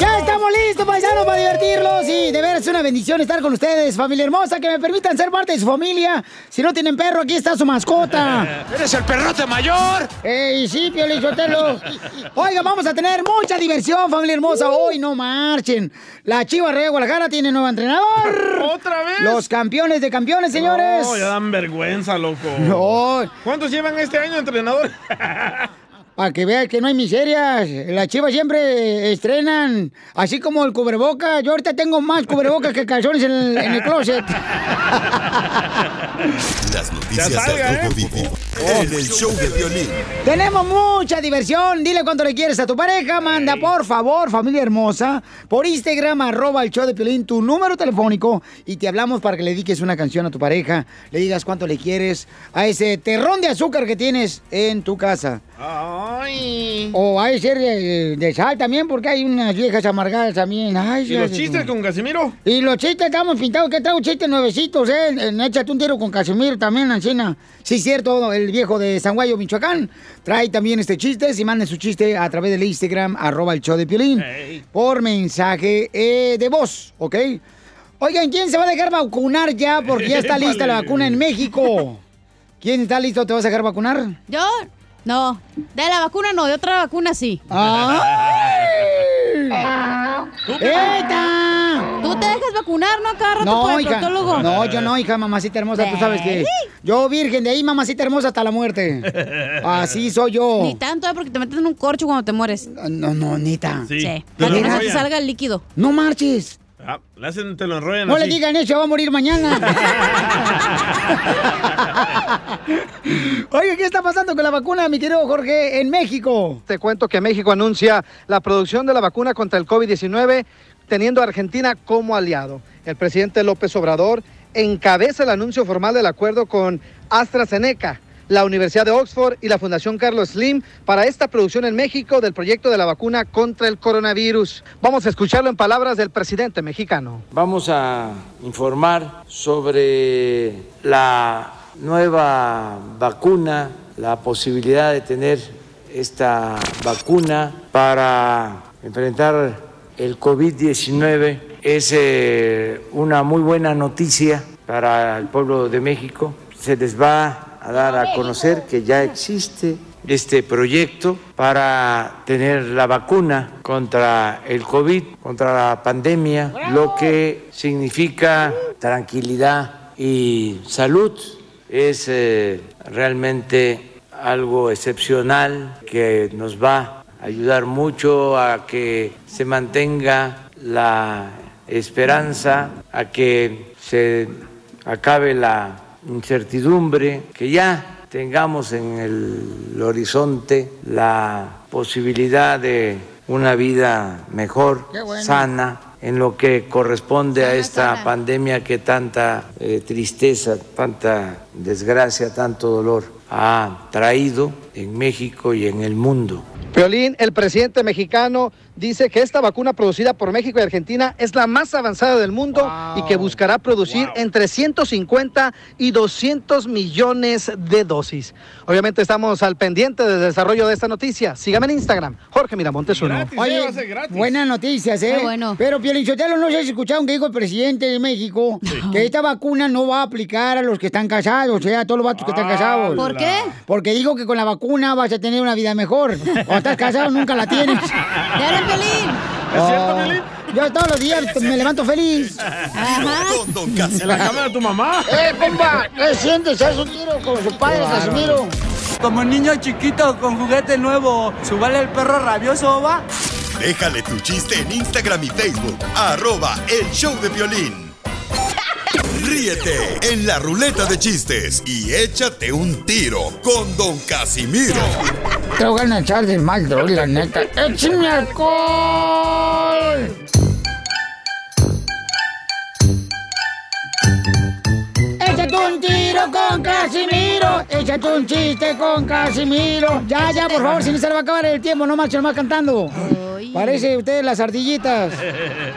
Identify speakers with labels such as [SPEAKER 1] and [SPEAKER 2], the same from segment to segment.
[SPEAKER 1] Ya estamos listos, paisanos, para divertirlos. Y de veras es una bendición estar con ustedes, familia hermosa, que me permitan ser parte de su familia. Si no tienen perro, aquí está su mascota.
[SPEAKER 2] ¡Eres el perrote mayor!
[SPEAKER 1] ¡Ey, sí, Piolín Sotelo! Oiga, vamos a tener mucha diversión, familia hermosa. Hoy no marchen. La Chiva Rey de Guadalajara tiene nuevo entrenador.
[SPEAKER 3] ¿Otra vez?
[SPEAKER 1] Los campeones de campeones, señores.
[SPEAKER 3] No, ya dan vergüenza, loco.
[SPEAKER 1] No.
[SPEAKER 3] ¿Cuántos llevan este año, entrenador?
[SPEAKER 1] Para que vean que no hay miserias. Las chivas siempre estrenan, así como el cubreboca. Yo ahorita tengo más cubrebocas que calzones en el, en el closet.
[SPEAKER 4] Las noticias
[SPEAKER 1] salga,
[SPEAKER 4] del
[SPEAKER 1] ¿eh?
[SPEAKER 4] Vivo en el show de violín.
[SPEAKER 1] Tenemos mucha diversión. Dile cuánto le quieres a tu pareja. Manda, por favor, familia hermosa, por Instagram, arroba el show de Piolín, tu número telefónico y te hablamos para que le dediques una canción a tu pareja. Le digas cuánto le quieres a ese terrón de azúcar que tienes en tu casa.
[SPEAKER 3] Ay.
[SPEAKER 1] O hay ser de, de sal también, porque hay unas viejas amargadas también. Ay,
[SPEAKER 3] ¿Y los chistes con Casimiro?
[SPEAKER 1] Y los chistes estamos pintados, que traigo chistes nuevecitos, ¿eh? En Échate un tiro con Casimiro también, Ancina. Sí, cierto, el viejo de San Guayo, Michoacán, trae también este chiste. Si manden su chiste a través del Instagram, arroba el show de Piolín, por mensaje eh, de voz, ¿ok? Oigan, ¿quién se va a dejar vacunar ya? Porque ya está lista la vacuna en México. ¿Quién está listo? ¿Te vas a dejar vacunar?
[SPEAKER 5] ¿Yo? No. De la vacuna no, de otra vacuna sí.
[SPEAKER 1] ¡Eta!
[SPEAKER 5] ¿Tú te dejas vacunar, no? Cada rato por
[SPEAKER 1] No,
[SPEAKER 5] el
[SPEAKER 1] hija.
[SPEAKER 5] proctólogo.
[SPEAKER 1] No, yo no, hija, mamacita hermosa. Tú sabes que yo virgen de ahí, mamacita hermosa, hasta la muerte. Así soy yo.
[SPEAKER 5] Ni tanto, ¿eh? porque te metes en un corcho cuando te mueres.
[SPEAKER 1] No, no, nita.
[SPEAKER 3] Sí.
[SPEAKER 5] Para que no se salga el líquido.
[SPEAKER 1] No marches.
[SPEAKER 3] Ah, le hacen, te lo enrollan
[SPEAKER 1] No le digan eso, va a morir mañana. Oye, ¿qué está pasando con la vacuna, mi querido Jorge, en México?
[SPEAKER 6] Te cuento que México anuncia la producción de la vacuna contra el COVID-19 teniendo a Argentina como aliado. El presidente López Obrador encabeza el anuncio formal del acuerdo con AstraZeneca, la Universidad de Oxford y la Fundación Carlos Slim para esta producción en México del proyecto de la vacuna contra el coronavirus. Vamos a escucharlo en palabras del presidente mexicano.
[SPEAKER 7] Vamos a informar sobre la nueva vacuna, la posibilidad de tener esta vacuna para enfrentar el COVID-19. Es eh, una muy buena noticia para el pueblo de México. Se les va a dar a conocer que ya existe este proyecto para tener la vacuna contra el COVID, contra la pandemia, lo que significa tranquilidad y salud. Es eh, realmente algo excepcional que nos va a ayudar mucho a que se mantenga la esperanza, a que se acabe la incertidumbre, que ya tengamos en el horizonte la posibilidad de una vida mejor,
[SPEAKER 8] bueno.
[SPEAKER 7] sana, en lo que corresponde a esta pandemia que tanta eh, tristeza, tanta desgracia, tanto dolor ha traído en México y en el mundo.
[SPEAKER 6] Violín, el presidente mexicano dice que esta vacuna producida por México y Argentina es la más avanzada del mundo y que buscará producir entre 150 y 200 millones de dosis. Obviamente estamos al pendiente del desarrollo de esta noticia. Sígame en Instagram, Jorge Miramontes uno.
[SPEAKER 1] Oye, buenas noticias, ¿eh?
[SPEAKER 5] Qué bueno.
[SPEAKER 1] Pero, Pielichotelo, no sé si escucharon que dijo el presidente de México que esta vacuna no va a aplicar a los que están casados, o sea, a todos los vatos que están casados.
[SPEAKER 5] ¿Por qué?
[SPEAKER 1] Porque dijo que con la vacuna vas a tener una vida mejor. Cuando estás casado nunca la tienes.
[SPEAKER 5] ¡Ya era Pelín!
[SPEAKER 3] ¿Es cierto, Piolín?
[SPEAKER 1] Yo todos los días me levanto feliz.
[SPEAKER 3] ¿En la cama de tu mamá?
[SPEAKER 1] ¡Eh, compa! ¿Qué sientes? ¿Haz un tiro con su padre, Casimiro?
[SPEAKER 8] Como niño chiquito con juguete nuevo, ¿subale el perro rabioso, va?
[SPEAKER 4] Déjale tu chiste en Instagram y Facebook, arroba el show de violín. Ríete en la ruleta de chistes y échate un tiro con Don Casimiro.
[SPEAKER 1] Te voy a echar de mal, droga, la neta. ¡Échame alcohol! Échate un tiro con Casimiro. Échate un chiste con Casimiro. Ya, ya, por favor, si no se le va a acabar el tiempo, no macho, más cantando. Parece usted las ardillitas.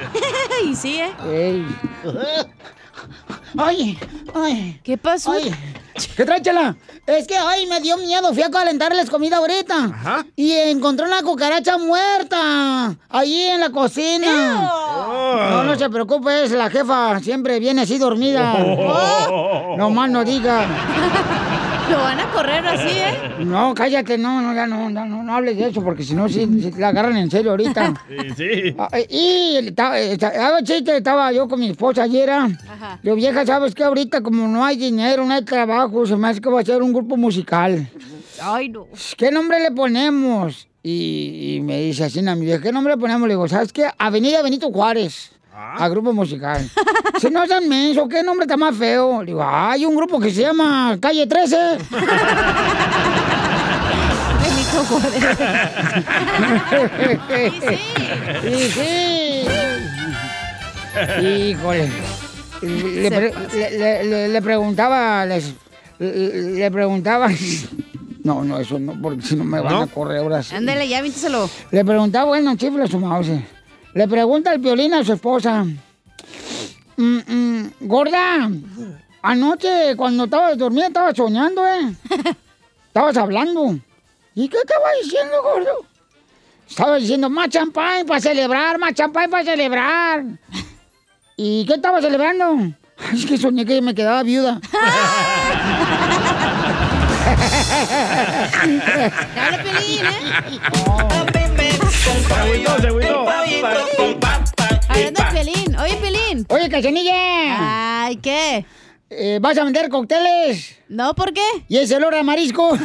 [SPEAKER 5] y sí, ¿eh?
[SPEAKER 1] Ey. Ay, ay.
[SPEAKER 5] ¿Qué pasó?
[SPEAKER 1] Ay, ¿Qué trae, chela? Es que, ay, me dio miedo. Fui a calentarles comida ahorita. Y encontré una cucaracha muerta. Allí en la cocina. No, no se preocupe, es la jefa. Siempre viene así dormida.
[SPEAKER 5] Oh.
[SPEAKER 1] No más no diga.
[SPEAKER 5] Lo van a correr así, ¿eh?
[SPEAKER 1] No, cállate, no, no, ya no, no, no, no hables de eso, porque si no, sí, sí la agarran en serio ahorita.
[SPEAKER 3] Sí, sí.
[SPEAKER 1] Ah, eh, Y estaba, estaba, chiste, estaba yo con mi esposa ayer. ah.
[SPEAKER 5] Ajá.
[SPEAKER 1] Le digo, vieja, ¿sabes qué? Ahorita como no hay dinero, no hay trabajo, se me hace que va a ser un grupo musical.
[SPEAKER 5] Ay, no.
[SPEAKER 1] ¿Qué nombre le ponemos? Y, y me dice así, mi vieja, ¿qué nombre le ponemos? Le digo, ¿sabes qué? Avenida Benito Juárez. A grupo musical. si no sean menso, ¿qué nombre está más feo? Le digo, hay un grupo que se llama Calle 13.
[SPEAKER 5] Benito Juárez.
[SPEAKER 1] Sí, sí. Híjole. Le, pre- le- le- le- preguntaba, les- le, preguntaba. No, no, eso no, porque si no me van
[SPEAKER 5] ¿No?
[SPEAKER 1] a correr ahora sí.
[SPEAKER 5] Ándale, ya víntaselo.
[SPEAKER 1] Le preguntaba, bueno, chifle su mouse. Le pregunta el violín a su esposa. "Mm, mm, gorda, anoche cuando estabas dormida estabas soñando, ¿eh? Estabas hablando. ¿Y qué estaba diciendo, gordo? Estaba diciendo, más champán para celebrar, más champán para celebrar. ¿Y qué estaba celebrando? Es que soñé que me quedaba viuda.
[SPEAKER 5] Dale, Pelín, ¿eh?
[SPEAKER 3] Agüitó,
[SPEAKER 5] Hablando de Pelín. Oye, Pelín.
[SPEAKER 1] Oye, Cachanilla.
[SPEAKER 5] Ay, ¿qué?
[SPEAKER 1] Eh, ¿Vas a vender cócteles?
[SPEAKER 5] No, ¿por qué?
[SPEAKER 1] ¿Y ese olor a marisco?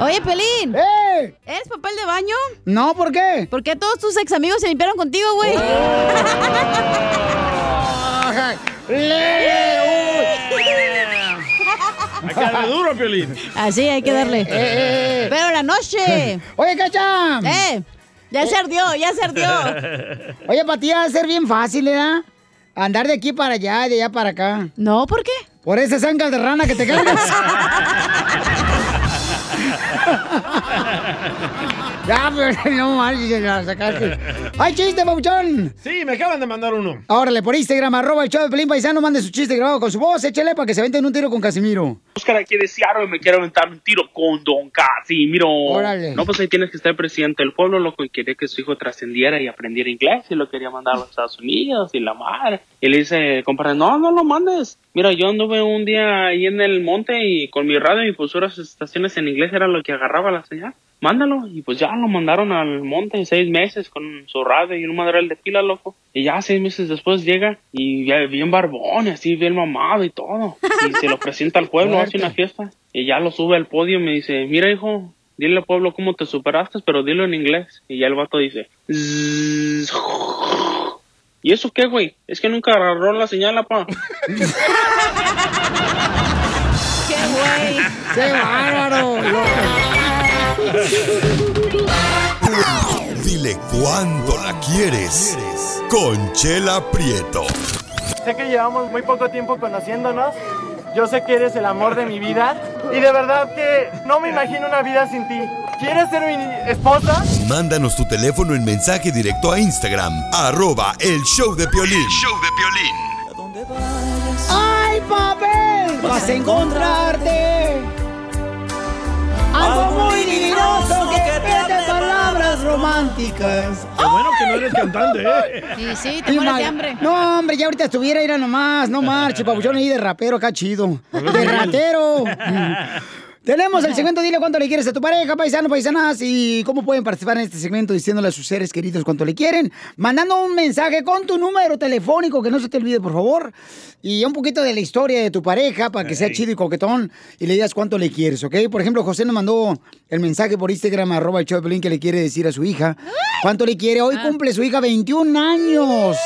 [SPEAKER 5] Oye, Pelín.
[SPEAKER 1] ¡Eh!
[SPEAKER 5] ¿Eres papel de baño?
[SPEAKER 1] No, ¿por qué?
[SPEAKER 5] ¿Por qué todos tus ex amigos se limpiaron contigo, güey?
[SPEAKER 3] Hay que darle duro, Piolín.
[SPEAKER 5] Así hay que darle.
[SPEAKER 1] eh.
[SPEAKER 5] Pero la noche.
[SPEAKER 1] Oye, Cacha.
[SPEAKER 5] Eh, ya se ardió, ya se ardió.
[SPEAKER 1] Oye, para ti va a ser bien fácil, ¿verdad? Andar de aquí para allá, de allá para acá.
[SPEAKER 5] No, ¿por qué?
[SPEAKER 1] Por esas ancas de rana que te cargas. ya, pero no manches, la sacaste. ¡Ay, chiste, papuchón!
[SPEAKER 3] Sí, me acaban de mandar uno.
[SPEAKER 1] Órale, por Instagram, arroba el show de Pelín Paisano, mande su chiste grabado con su voz, échale para que se venten un tiro con Casimiro.
[SPEAKER 9] Oscar aquí de Seattle me quiero aventar un tiro con Don Casimiro.
[SPEAKER 1] Órale.
[SPEAKER 9] No, pues ahí tienes que estar presidente del pueblo, loco, y quería que su hijo trascendiera y aprendiera inglés y lo quería mandar a los Estados Unidos y la madre. Y le dice, compadre, no, no lo mandes. Mira, yo anduve un día ahí en el monte y con mi radio y pues puras estaciones en inglés era lo que agarraba la señal. Mándalo. Y pues ya lo mandaron al monte seis meses con su radio y un madral de pila, loco. Y ya seis meses después llega y ya bien barbón, y así bien mamado y todo. Y se lo presenta al pueblo, hace una fiesta. Y ya lo sube al podio y me dice, mira hijo, dile al pueblo cómo te superaste, pero dilo en inglés. Y ya el vato dice, "Zzz". ¿y eso qué, güey? Es que nunca agarró la señal, apa.
[SPEAKER 5] ¡Qué güey!
[SPEAKER 1] ¡Qué bárbaro!
[SPEAKER 4] Dile cuándo la quieres. Conchela Prieto.
[SPEAKER 10] Sé que llevamos muy poco tiempo conociéndonos. Yo sé que eres el amor de mi vida. Y de verdad que no me imagino una vida sin ti. ¿Quieres ser mi esposa?
[SPEAKER 4] Mándanos tu teléfono en mensaje directo a Instagram, arroba el show de Piolín. show de
[SPEAKER 1] ¡Ay, papel! Vas a encontrarte algo muy divinoso que pierde palabras románticas.
[SPEAKER 3] Qué bueno que no eres cantante, ¿eh?
[SPEAKER 5] Sí, sí, te mueres de hambre.
[SPEAKER 1] No, hombre, ya ahorita estuviera ir a nomás, no marche, papuchón ahí de rapero acá chido. De ratero. Tenemos el segmento Dile cuánto le quieres a tu pareja, paisano, paisanas, y cómo pueden participar en este segmento diciéndole a sus seres queridos cuánto le quieren, mandando un mensaje con tu número telefónico, que no se te olvide, por favor, y un poquito de la historia de tu pareja para que sea chido y coquetón y le digas cuánto le quieres, ¿ok? Por ejemplo, José nos mandó el mensaje por Instagram, arroba el Pelín, que le quiere decir a su hija cuánto le quiere. Hoy cumple su hija 21 años.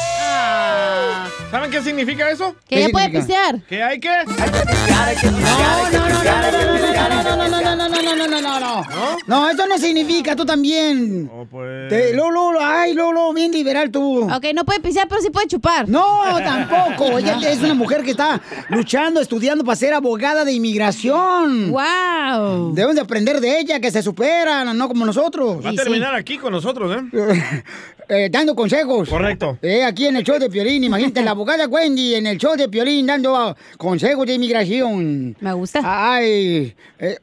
[SPEAKER 3] ¿Saben qué significa eso?
[SPEAKER 5] Que ya puede pistear.
[SPEAKER 3] ¿Que hay que?
[SPEAKER 1] No, no, no, no, no, no, no, no, no, no, no. No, eso no significa, tú también.
[SPEAKER 3] pues.
[SPEAKER 1] Te- Lolo, ay, Lolo, bien liberal tú.
[SPEAKER 5] Ok, no puede pistear, pero sí puede chupar.
[SPEAKER 1] No, tampoco. Ella es una mujer que está luchando, estudiando para ser abogada de inmigración.
[SPEAKER 5] ¡Wow!
[SPEAKER 1] Deben de aprender de ella, que se superan, no como nosotros.
[SPEAKER 3] Va a terminar aquí con nosotros, ¿eh?
[SPEAKER 1] Eh, dando consejos.
[SPEAKER 3] Correcto.
[SPEAKER 1] Eh, aquí en el show de Piolín, imagínate, la abogada Wendy en el show de Piolín dando ah, consejos de inmigración.
[SPEAKER 5] Me gusta.
[SPEAKER 1] Ay, eh,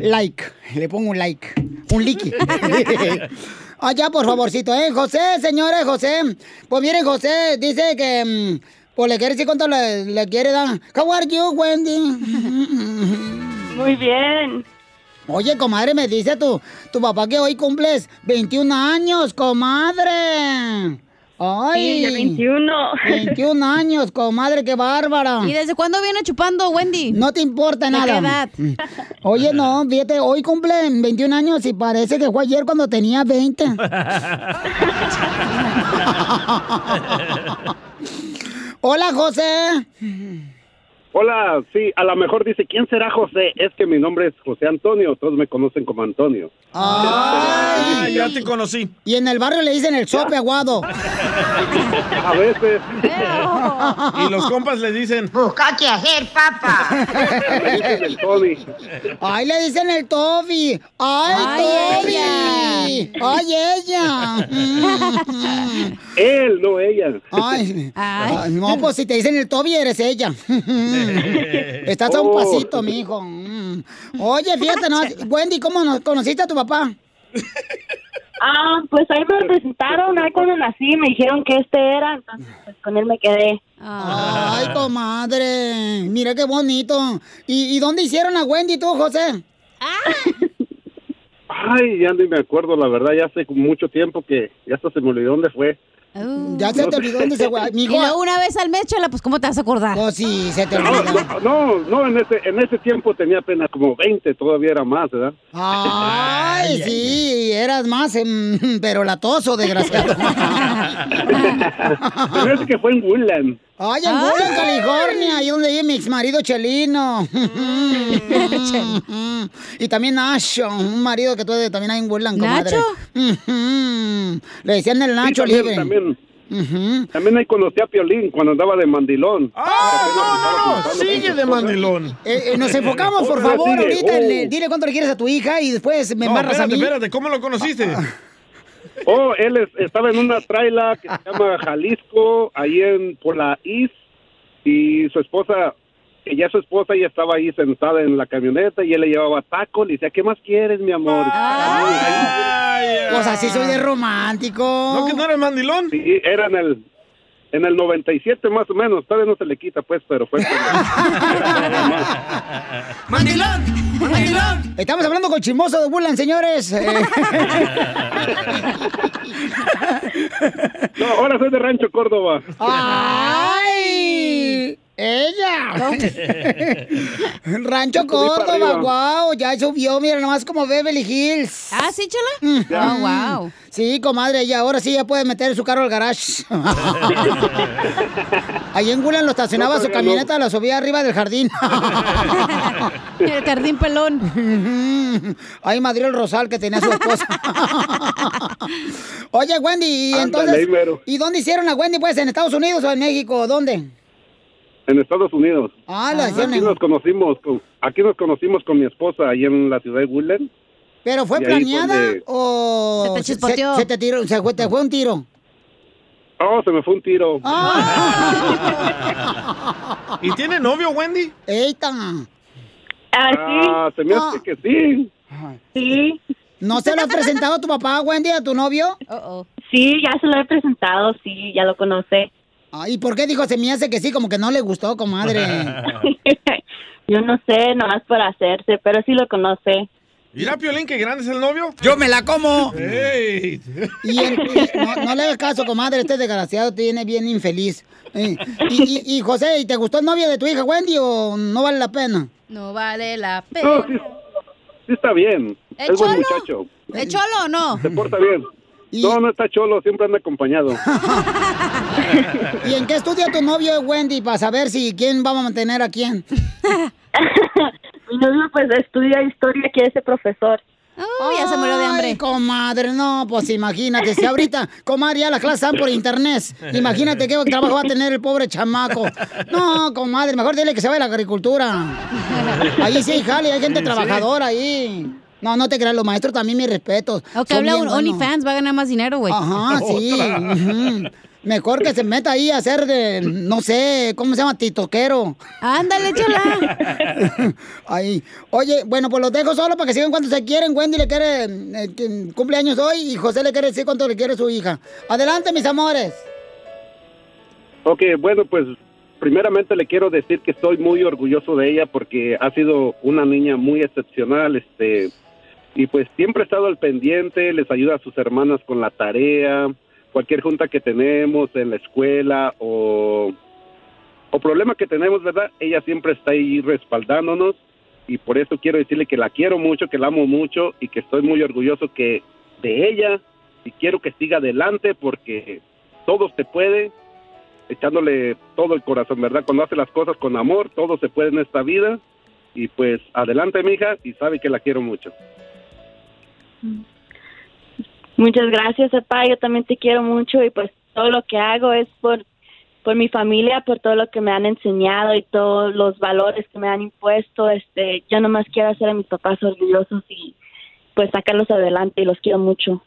[SPEAKER 1] like, le pongo un like, un like. Allá, por favorcito, ¿eh? José, señores, José. Pues miren, José dice que, mm, pues le quiere decir cuánto le, le quiere dar. How are you, Wendy?
[SPEAKER 11] Muy bien.
[SPEAKER 1] Oye, comadre, me dice tu, tu papá que hoy cumples 21 años, comadre. Ay.
[SPEAKER 11] Sí, ya 21.
[SPEAKER 1] 21 años, comadre, qué bárbara.
[SPEAKER 5] ¿Y desde cuándo viene chupando, Wendy?
[SPEAKER 1] No te importa
[SPEAKER 5] ¿De
[SPEAKER 1] nada.
[SPEAKER 5] edad?
[SPEAKER 1] Oye, no, fíjate, hoy cumple 21 años y parece que fue ayer cuando tenía 20. Hola, José.
[SPEAKER 12] Hola, sí, a lo mejor dice, ¿quién será José? Es que mi nombre es José Antonio, todos me conocen como Antonio.
[SPEAKER 3] Ah, ya te conocí.
[SPEAKER 1] Y en el barrio le dicen el sope aguado.
[SPEAKER 12] A veces.
[SPEAKER 3] Y los compas le dicen...
[SPEAKER 1] Busca qué hacer, papá.
[SPEAKER 12] el Tony.
[SPEAKER 1] Ay, le dicen el Toby. Ay,
[SPEAKER 5] Ay,
[SPEAKER 1] Toby. Ay, ella.
[SPEAKER 12] Él, no ella.
[SPEAKER 1] Ay. Ay, no, pues si te dicen el Toby, eres ella. Estás a un
[SPEAKER 12] Oh.
[SPEAKER 1] pasito, mijo. Mm. Oye, fíjate, ¿no? Wendy, ¿cómo nos conociste a tu papá?
[SPEAKER 11] Ah, pues ahí me presentaron, ahí cuando nací me dijeron que este era, entonces pues con él me quedé.
[SPEAKER 1] Ay, comadre. Mira qué bonito. ¿Y, y dónde hicieron a Wendy tú, José?
[SPEAKER 12] Ay, ya ni me acuerdo, la verdad, ya hace mucho tiempo que ya hasta se me olvidó dónde fue.
[SPEAKER 1] Ya se te olvidó dónde se fue.
[SPEAKER 5] Y luego una vez al mes, chela, pues ¿cómo te vas a acordar?
[SPEAKER 1] Oh, sí, se te
[SPEAKER 12] No, no, no, no, en ese, en ese tiempo tenía apenas como 20, todavía era más, ¿verdad?
[SPEAKER 1] Ay, sí, eras más, em, pero latoso, desgraciado.
[SPEAKER 12] Parece que fue en Woodland.
[SPEAKER 1] Ay, en Woodland, California, ahí donde vive mi ex marido Chelino. y también Nacho, un marido que tú también hay en Woodland, comadre.
[SPEAKER 5] ¿Nacho?
[SPEAKER 1] Le decían el Nacho
[SPEAKER 12] Sí, también,
[SPEAKER 1] libre.
[SPEAKER 12] También, también ahí conocí a Piolín cuando andaba de mandilón.
[SPEAKER 3] ¡Ah, no, no, no! Sigue de mandilón.
[SPEAKER 1] Eh, eh, nos enfocamos, por favor,
[SPEAKER 12] sigue.
[SPEAKER 1] ahorita.
[SPEAKER 12] Oh.
[SPEAKER 1] dile cuánto le quieres a tu hija y después me
[SPEAKER 3] No,
[SPEAKER 1] embarras a
[SPEAKER 3] espérate,
[SPEAKER 1] mí.
[SPEAKER 3] espérate, ¿cómo lo conociste?
[SPEAKER 12] Oh, él es- estaba en una traila que se llama Jalisco, ahí en por la East, y su esposa, ella su esposa, ella estaba ahí sentada en la camioneta y él le llevaba tacos, le decía, ¿qué más quieres, mi amor?
[SPEAKER 1] Pues así soy de romántico.
[SPEAKER 3] ¿No que no eres mandilón?
[SPEAKER 12] Sí, era en el, en el 97 más o menos, todavía no se le quita pues, pero fue...
[SPEAKER 1] ¡Mandilón! ¡Mandilón! Estamos hablando con Chimoso de Woodland, señores. Eh,
[SPEAKER 12] no, ahora soy de Rancho Córdoba.
[SPEAKER 1] ¡Ay! ¡Ella! Rancho Córdoba, wow, ya subió, mira nomás como Beverly Hills.
[SPEAKER 5] ¿Ah, sí, chela?
[SPEAKER 1] Ah,
[SPEAKER 5] Oh, wow.
[SPEAKER 1] Sí, comadre, y ahora sí ya puede meter su carro al garage. Ahí en Woodland lo estacionaba
[SPEAKER 5] No,
[SPEAKER 1] su camioneta, la subía arriba del jardín.
[SPEAKER 5] El jardín pelón.
[SPEAKER 1] Ahí madrió el rosal que tenía su esposa. Oye, Wendy, ¿y
[SPEAKER 12] Ándale,
[SPEAKER 1] entonces? ¿Y dónde hicieron a Wendy? Pues, ¿en Estados Unidos o en México? ¿Dónde?
[SPEAKER 12] En Estados Unidos.
[SPEAKER 1] Ah, la hicieron
[SPEAKER 12] Aquí
[SPEAKER 1] en-
[SPEAKER 12] nos conocimos con, aquí nos conocimos con mi esposa ahí en la ciudad de Woodland.
[SPEAKER 1] ¿Pero fue planeada o
[SPEAKER 5] Se te chispoteó.
[SPEAKER 1] se, te tiró, se fue, te fue un tiro?
[SPEAKER 12] Oh, se me fue un tiro.
[SPEAKER 3] ¿Y tiene novio, Wendy?
[SPEAKER 1] ¡Eita!
[SPEAKER 12] Ah, se me hace que sí.
[SPEAKER 11] Sí.
[SPEAKER 1] ¿No se lo has presentado a tu papá, Wendy, a tu novio?
[SPEAKER 11] Sí, ya se lo he presentado, sí, ya lo conoce.
[SPEAKER 1] Ah, ¿Y por qué dijo se me hace que sí? Como que no le gustó, comadre.
[SPEAKER 11] Yo no sé, nomás por hacerse, pero sí lo conoce.
[SPEAKER 3] Mira, Piolín, qué grande es el novio.
[SPEAKER 1] ¡Yo me la como!
[SPEAKER 3] ¡Ey!
[SPEAKER 1] Y, y- no, no le hagas caso, comadre, este desgraciado te viene bien infeliz. Eh, y, y- y, José, ¿y te gustó el novio de tu hija Wendy o no vale la pena?
[SPEAKER 5] No vale la pena.
[SPEAKER 12] No, sí, sí está bien.
[SPEAKER 5] ¿El
[SPEAKER 12] Es buen
[SPEAKER 5] cholo?
[SPEAKER 1] ¿Y en qué estudia tu novio, Wendy, para saber si quién va a mantener a quién?
[SPEAKER 11] Mi novio pues estudia historia, quiere ser profesor.
[SPEAKER 1] Uy, ya se murió de hambre. comadre, no, pues imagínate, si ahorita, comadre, ya las clases están por internet. Imagínate qué trabajo va a tener el pobre chamaco. No, comadre, mejor dile que se vaya a la agricultura. Ahí sí, jale, hay gente
[SPEAKER 5] Sí.
[SPEAKER 1] trabajadora ahí. No, no te creas, los maestros también mis respetos.
[SPEAKER 5] O que
[SPEAKER 1] Son
[SPEAKER 5] hable
[SPEAKER 1] bien
[SPEAKER 5] un. OnlyFans, va a ganar más dinero, güey.
[SPEAKER 1] Ajá, sí. Mejor que se meta ahí a hacer de, no sé, ¿cómo se llama? Titoquero.
[SPEAKER 5] Ándale, chola.
[SPEAKER 1] Ahí. Oye, bueno, pues los dejo solo para que sigan cuando se quieren. Wendy le quiere, eh, cumpleaños hoy y José le quiere decir cuánto le quiere su hija. Adelante, mis amores.
[SPEAKER 12] Ok, bueno, pues primeramente le quiero decir que estoy muy orgulloso de ella porque ha sido una niña muy excepcional, este, y pues siempre ha estado al pendiente, les ayuda a sus hermanas con la tarea, cualquier junta que tenemos en la escuela o, o problema que tenemos, ¿verdad? Ella siempre está ahí respaldándonos y por eso quiero decirle que la quiero mucho, que la amo mucho y que estoy muy orgulloso que de ella y quiero que siga adelante porque todo se puede echándole todo el corazón, ¿verdad? Cuando hace las cosas con amor, todo se puede en esta vida. Y pues adelante, mija, y sabe que la quiero mucho.
[SPEAKER 11] Muchas gracias, papá. Yo también te quiero mucho y pues todo lo que hago es por por mi familia, por todo lo que me han enseñado y todos los valores que me han impuesto. Este, yo nomás quiero hacer a mis papás orgullosos y pues sacarlos adelante y los quiero mucho.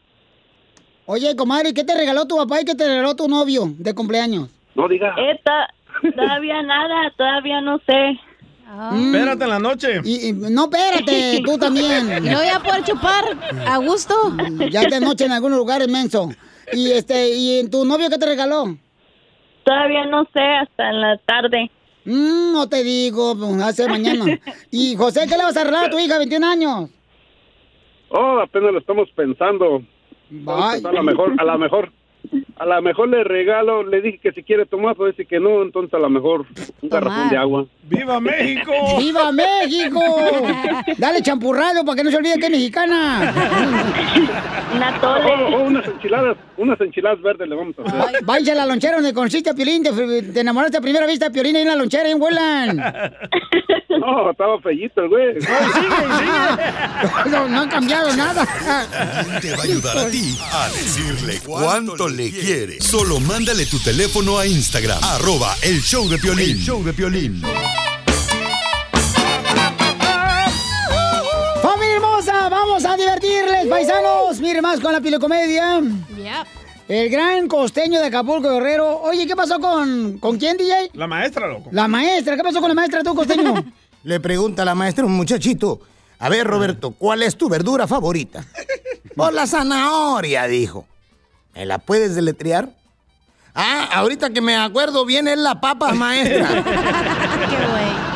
[SPEAKER 1] Oye, comadre, ¿qué te regaló tu papá y qué te regaló tu novio de cumpleaños?
[SPEAKER 12] No diga.
[SPEAKER 11] To- todavía nada, todavía no sé.
[SPEAKER 3] Espérate en la noche.
[SPEAKER 1] Y, y- no, espérate, tú también.
[SPEAKER 5] No voy a poder chupar a gusto.
[SPEAKER 1] Ya de noche en algunos lugares, menso. Y este, ¿y en tu novio qué te regaló?
[SPEAKER 11] Todavía no sé, hasta en la tarde.
[SPEAKER 1] Mm, no te digo, pues, hace mañana. Y José, ¿qué le vas a regalar a tu hija, 21 años?
[SPEAKER 12] Oh, apenas lo estamos pensando. Vamos a pensar a lo mejor, a lo mejor, a lo mejor le regalo, le dije que si quiere tomar, pues dice que no, entonces a lo mejor un garrafón de agua.
[SPEAKER 3] ¡Viva México!
[SPEAKER 1] ¡Viva México! Dale champurrado para que no se olvide que es mexicana.
[SPEAKER 12] Oh, oh, unas enchiladas, unas enchiladas verdes le vamos a hacer.
[SPEAKER 1] Váyanse a la lonchera donde conociste a Piolín, te, te enamoraste a primera vista de Piolín ahí en la lonchera, en Huelan.
[SPEAKER 12] No, estaba fellito el güey.
[SPEAKER 1] No, no han cambiado nada.
[SPEAKER 4] Te va a ayudar a ti a decirle cuánto le quiere. Solo mándale tu teléfono a Instagram, arroba el show de Piolín. El show de Piolín.
[SPEAKER 1] ¡Familia hermosa! ¡Vamos a divertirles, paisanos! Miren más con la pilocomedia. El gran costeño de Acapulco, Guerrero. Oye, ¿qué pasó con... ¿Con quién, DJ?
[SPEAKER 3] La maestra, loco.
[SPEAKER 1] La maestra. ¿Qué pasó con la maestra, tú, costeño?
[SPEAKER 13] Le pregunta la maestra a un muchachito. A ver, Roberto, ¿cuál es tu verdura favorita? Pues la zanahoria, dijo. ¿Me la puedes deletrear? Ah, ahorita que me acuerdo bien es la papa, maestra.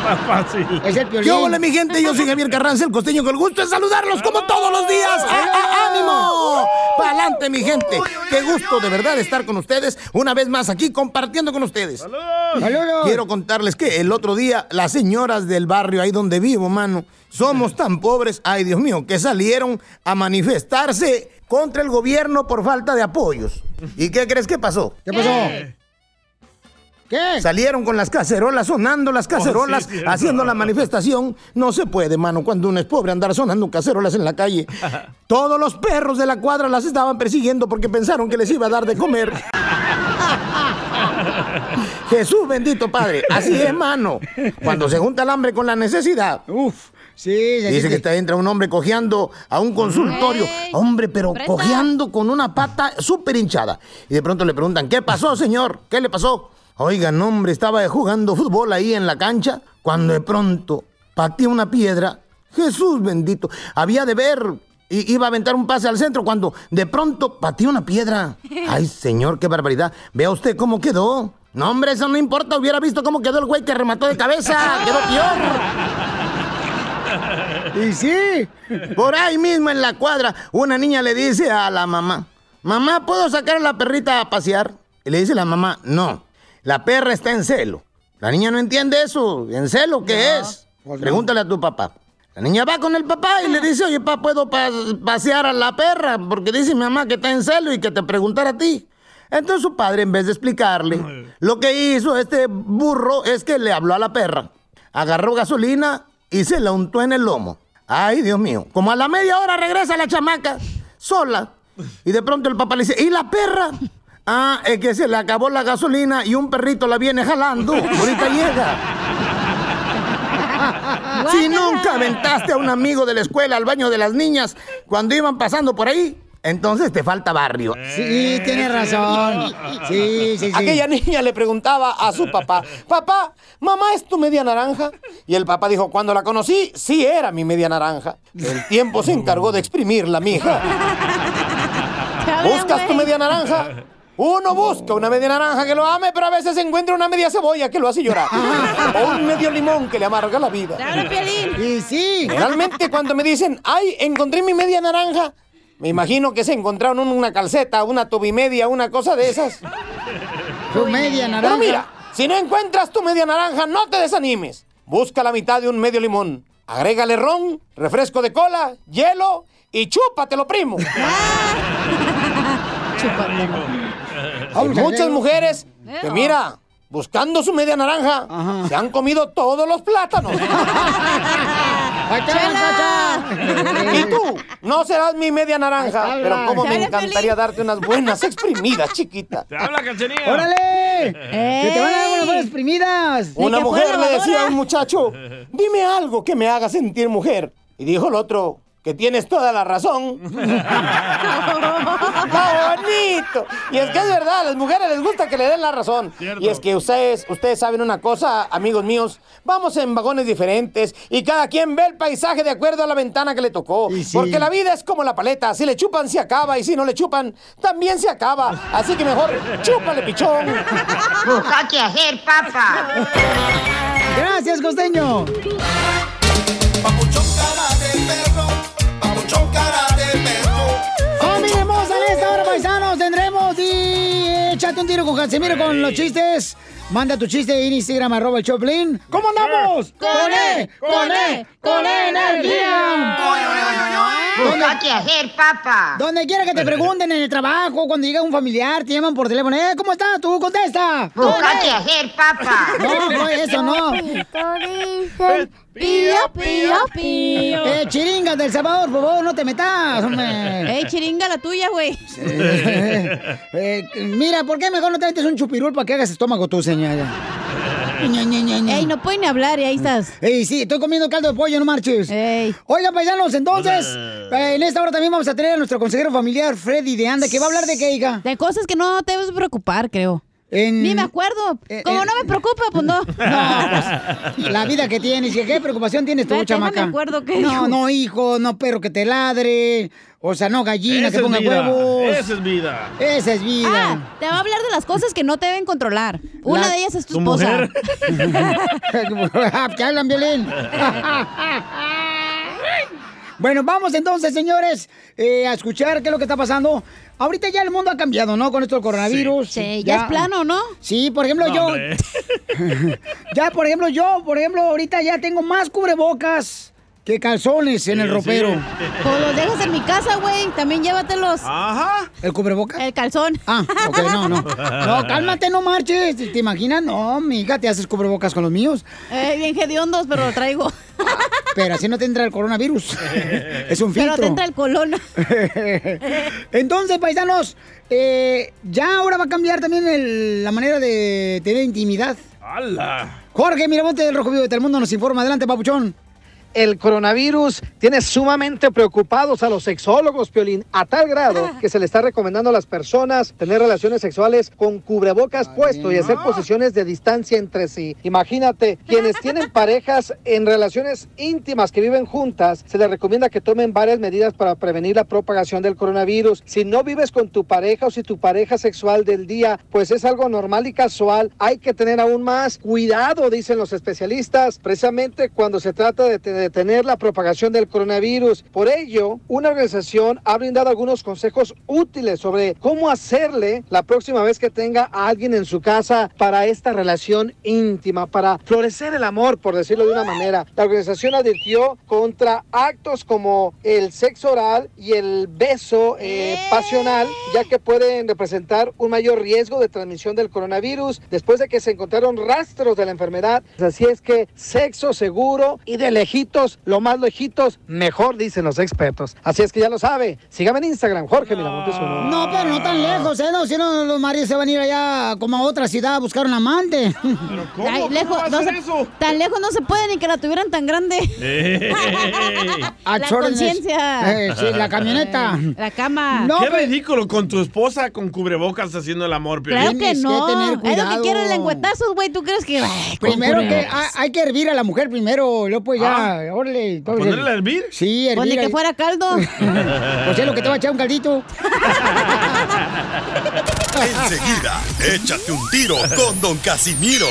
[SPEAKER 3] Más fácil.
[SPEAKER 1] Es el
[SPEAKER 13] ¿Qué hola, mi gente? Yo soy Javier Carranza, el costeño, con el gusto de saludarlos como todos los días. ¡Ah, ah, ánimo! ¡Para adelante, mi gente! ¡Qué gusto de verdad estar con ustedes una vez más aquí compartiendo con ustedes!
[SPEAKER 1] ¡Saludos!
[SPEAKER 13] Quiero contarles que el otro día las señoras del barrio ahí donde vivo, mano, somos tan pobres, ay Dios mío, que salieron a manifestarse contra el gobierno por falta de apoyos. ¿Y qué crees que pasó?
[SPEAKER 1] ¿Qué pasó? ¿Qué?
[SPEAKER 13] Salieron con las cacerolas, sonando las cacerolas,
[SPEAKER 3] Oh, sí, cierto.
[SPEAKER 13] haciendo la manifestación. No se puede, mano, cuando uno es pobre andar sonando cacerolas en la calle. Todos los perros de la cuadra las estaban persiguiendo porque pensaron que les iba a dar de comer. Jesús bendito Padre, así es, mano. Cuando se junta el hambre con la necesidad.
[SPEAKER 1] Uf, sí.
[SPEAKER 13] Dice que está, entra un hombre cojeando a un consultorio. Hombre, pero
[SPEAKER 5] Presta.
[SPEAKER 13] cojeando con una pata súper hinchada. Y de pronto le preguntan, ¿qué pasó, señor? ¿Qué le pasó? Oigan, hombre, estaba jugando fútbol ahí en la cancha cuando de pronto pateó una piedra. Jesús bendito. Había de ver. Iba a aventar un pase al centro cuando de pronto pateó una piedra. Ay, señor, qué barbaridad. Vea usted cómo quedó. No, hombre, eso no importa. Hubiera visto cómo quedó el güey que remató de cabeza. Quedó peor.
[SPEAKER 1] Y sí.
[SPEAKER 13] Por ahí mismo en la cuadra, una niña le dice a la mamá, mamá, ¿puedo sacar a la perrita a pasear? Y le dice la mamá, no, la perra está en celo. La niña no entiende eso, ¿en celo qué es? Pregúntale a tu papá. La niña va con el papá y le dice, oye, papá, ¿puedo pa- pasear a la perra? Porque dice mi mamá que está en celo y que te preguntara a ti.
[SPEAKER 14] Entonces su padre, en vez de explicarle, lo que hizo este burro es que le habló a la perra. Agarró gasolina y se la untó en el lomo. Ay, Dios mío. Como a la media hora regresa la chamaca, sola. Y de pronto el papá le dice, ¿y la perra? Ah, es que se le acabó la gasolina y un perrito la viene jalando. Ahorita llega. Si nunca aventaste a un amigo de la escuela al baño de las niñas cuando iban pasando por ahí, entonces te falta barrio.
[SPEAKER 1] Sí, tiene razón. Sí, sí, sí.
[SPEAKER 13] Aquella niña le preguntaba a su papá, papá, ¿mamá es tu media naranja? Y el papá dijo, cuando la conocí, sí era mi media naranja. El tiempo se encargó de exprimirla, mija. ¿Buscas tu media naranja? Uno busca una media naranja que lo ame, pero a veces encuentra una media cebolla que lo hace llorar. O un medio limón que le amarga la vida.
[SPEAKER 1] Y sí.
[SPEAKER 13] Realmente cuando me dicen, ay, encontré mi media naranja, me imagino que se encontraron una calceta, una tubimedia, una cosa de esas.
[SPEAKER 1] Tu media naranja.
[SPEAKER 13] Pero mira, si no encuentras tu media naranja, no te desanimes. Busca la mitad de un medio limón. Agrégale ron, refresco de cola, hielo y chúpatelo, primo. Hay muchas mujeres que, mira, buscando su media naranja, se han comido todos los plátanos. y tú, no serás mi media naranja, pero como me encantaría darte unas buenas exprimidas, chiquita.
[SPEAKER 3] ¡Te habla, cachanilla!
[SPEAKER 1] ¡Órale! ¡Que te van a dar unas buenas exprimidas!
[SPEAKER 13] Una mujer le decía a un muchacho, dime algo que me haga sentir mujer. Y dijo el otro, que tienes toda la razón. ¡Está bonito! Y es que es verdad, a las mujeres les gusta que le den la razón.
[SPEAKER 3] Cierto.
[SPEAKER 13] Y es que ustedes, ustedes saben una cosa, amigos míos, vamos en vagones diferentes y cada quien ve el paisaje de acuerdo a la ventana que le tocó. Porque la vida es como la paleta, si le chupan se acaba y si no le chupan también se acaba. Así que mejor chúpale, pichón.
[SPEAKER 15] Busca qué hacer, papá.
[SPEAKER 1] Gracias, costeño. ¡Familia échate un tiro con Casimiro con los chistes. Manda tu chiste en Instagram, arroba el Choplin. ¿Cómo andamos?
[SPEAKER 15] ¡Con E! ¡Con E! ¡Con E energía! Busca qué hacer, papá.
[SPEAKER 1] Donde quiera que te pregunten en el trabajo, cuando llega un familiar, te llaman por teléfono. Eh, ¿cómo estás? Tú contesta.
[SPEAKER 15] Busca
[SPEAKER 1] ¡Con E!
[SPEAKER 15] qué hacer, papá.
[SPEAKER 1] No, no, eso no.
[SPEAKER 5] Pío, pío, pío.
[SPEAKER 1] Eh, chiringas del Salvador, por favor, no te metas, hombre.
[SPEAKER 5] Ey, chiringa la tuya, güey.
[SPEAKER 1] Eh, mira, ¿por qué mejor no te metes un chupirul para que hagas estómago tú, señora?
[SPEAKER 5] Ey, no pueden ni hablar y ahí estás.
[SPEAKER 1] Ey, sí, estoy comiendo caldo de pollo, no marches. Oigan, paisanos, entonces, eh, en esta hora también vamos a tener a nuestro consejero familiar, Freddy de Anda, que va a hablar de qué, hija.
[SPEAKER 5] De cosas que no te debes preocupar, creo.
[SPEAKER 1] En-
[SPEAKER 5] Ni me acuerdo. Como
[SPEAKER 1] en-
[SPEAKER 5] no me preocupa, pues no.
[SPEAKER 1] No, pues, la vida que tienes, ¿y qué preocupación tienes tú,
[SPEAKER 5] Espérate,
[SPEAKER 1] chamaca?
[SPEAKER 5] déjame acuerdo qué
[SPEAKER 1] no,
[SPEAKER 5] dijo.
[SPEAKER 1] no, hijo, no perro que te ladre, o sea, no gallina
[SPEAKER 3] Esa
[SPEAKER 1] que
[SPEAKER 3] es
[SPEAKER 1] ponga
[SPEAKER 3] vida.
[SPEAKER 1] huevos.
[SPEAKER 3] Esa es vida.
[SPEAKER 1] Esa es vida.
[SPEAKER 5] Ah, te va a hablar de las cosas que no te deben controlar. Una
[SPEAKER 1] La-
[SPEAKER 5] de ellas es tu,
[SPEAKER 3] Tu
[SPEAKER 5] esposa.
[SPEAKER 3] mujer.
[SPEAKER 1] ¿Qué hablan, violín? Bueno, vamos entonces, señores, eh, a escuchar qué es lo que está pasando. Ahorita ya el mundo ha cambiado, ¿no? Con esto del coronavirus.
[SPEAKER 5] Sí, ya es plano, ¿no?
[SPEAKER 1] Sí, por ejemplo,
[SPEAKER 3] No,
[SPEAKER 1] yo. ya, por ejemplo, yo, por ejemplo, ahorita ya tengo más cubrebocas que calzones en el ropero.
[SPEAKER 3] sí.
[SPEAKER 5] Pues los dejas en mi casa, güey. También llévatelos.
[SPEAKER 3] Ajá.
[SPEAKER 1] ¿El cubrebocas?
[SPEAKER 5] El calzón.
[SPEAKER 1] Ah, ok, no, no. No, cálmate, no marches. ¿Te imaginas? No, mija, te haces cubrebocas con los míos.
[SPEAKER 5] Eh, bien hediondos, pero lo traigo.
[SPEAKER 1] Pero así no te entra el coronavirus. es un
[SPEAKER 5] Pero
[SPEAKER 1] filtro.
[SPEAKER 5] te entra el colon.
[SPEAKER 1] Entonces, paisanos, eh, ya ahora va a cambiar también el- la manera de tener intimidad.
[SPEAKER 3] ¡Hala!
[SPEAKER 1] Jorge Miramonte del Rojo Vivo de Telemundo nos informa. Adelante, papuchón.
[SPEAKER 6] El coronavirus tiene sumamente preocupados a los sexólogos, Piolín, a tal grado que se le está recomendando a las personas tener relaciones sexuales con cubrebocas puesto y hacer posiciones de distancia entre sí. Imagínate, quienes tienen parejas en relaciones íntimas que viven juntas, se les recomienda que tomen varias medidas para prevenir la propagación del coronavirus. Si no vives con tu pareja o si tu pareja sexual del día, pues es algo normal y casual, hay que tener aún más cuidado, dicen los especialistas, precisamente cuando se trata de tener detener la propagación del coronavirus. Por ello, una organización ha brindado algunos consejos útiles sobre cómo hacerle la próxima vez que tenga a alguien en su casa para esta relación íntima, para florecer el amor, por decirlo de una manera. La organización advirtió contra actos como el sexo oral y el beso eh, pasional, ya que pueden representar un mayor riesgo de transmisión del coronavirus después de que se encontraron rastros de la enfermedad. Así es que sexo seguro y de lejitos, lo más lejitos, mejor dicen los expertos. Así es que ya lo sabe. Sígame en Instagram, Jorge Miramontes uno.
[SPEAKER 1] No, pero no tan lejos, ¿eh? No, si no, los maridos se van a ir allá como a otra ciudad a buscar un amante.
[SPEAKER 5] Ay, lejos, no se- tan lejos no se puede ni que la tuvieran tan grande.
[SPEAKER 1] A
[SPEAKER 5] la conciencia.
[SPEAKER 1] Eh, sí, la camioneta.
[SPEAKER 5] La cama.
[SPEAKER 3] Qué ridículo con tu esposa con cubrebocas haciendo el amor, Piolín.
[SPEAKER 5] Claro que no.
[SPEAKER 1] tener
[SPEAKER 5] es lo
[SPEAKER 1] cuidado.
[SPEAKER 5] que quieren lengüetazos, güey. ¿Tú crees que.? Ay,
[SPEAKER 1] Primero que hay, hay que hervir a la mujer primero, luego pues ya, órale. todo
[SPEAKER 3] ¿Ponerla
[SPEAKER 1] eso.
[SPEAKER 3] a hervir?
[SPEAKER 1] Sí, hervir.
[SPEAKER 5] Pues ni que fuera caldo.
[SPEAKER 1] Pues es lo que te va a echar un caldito.
[SPEAKER 4] Enseguida, échate un tiro con Don Casimiro.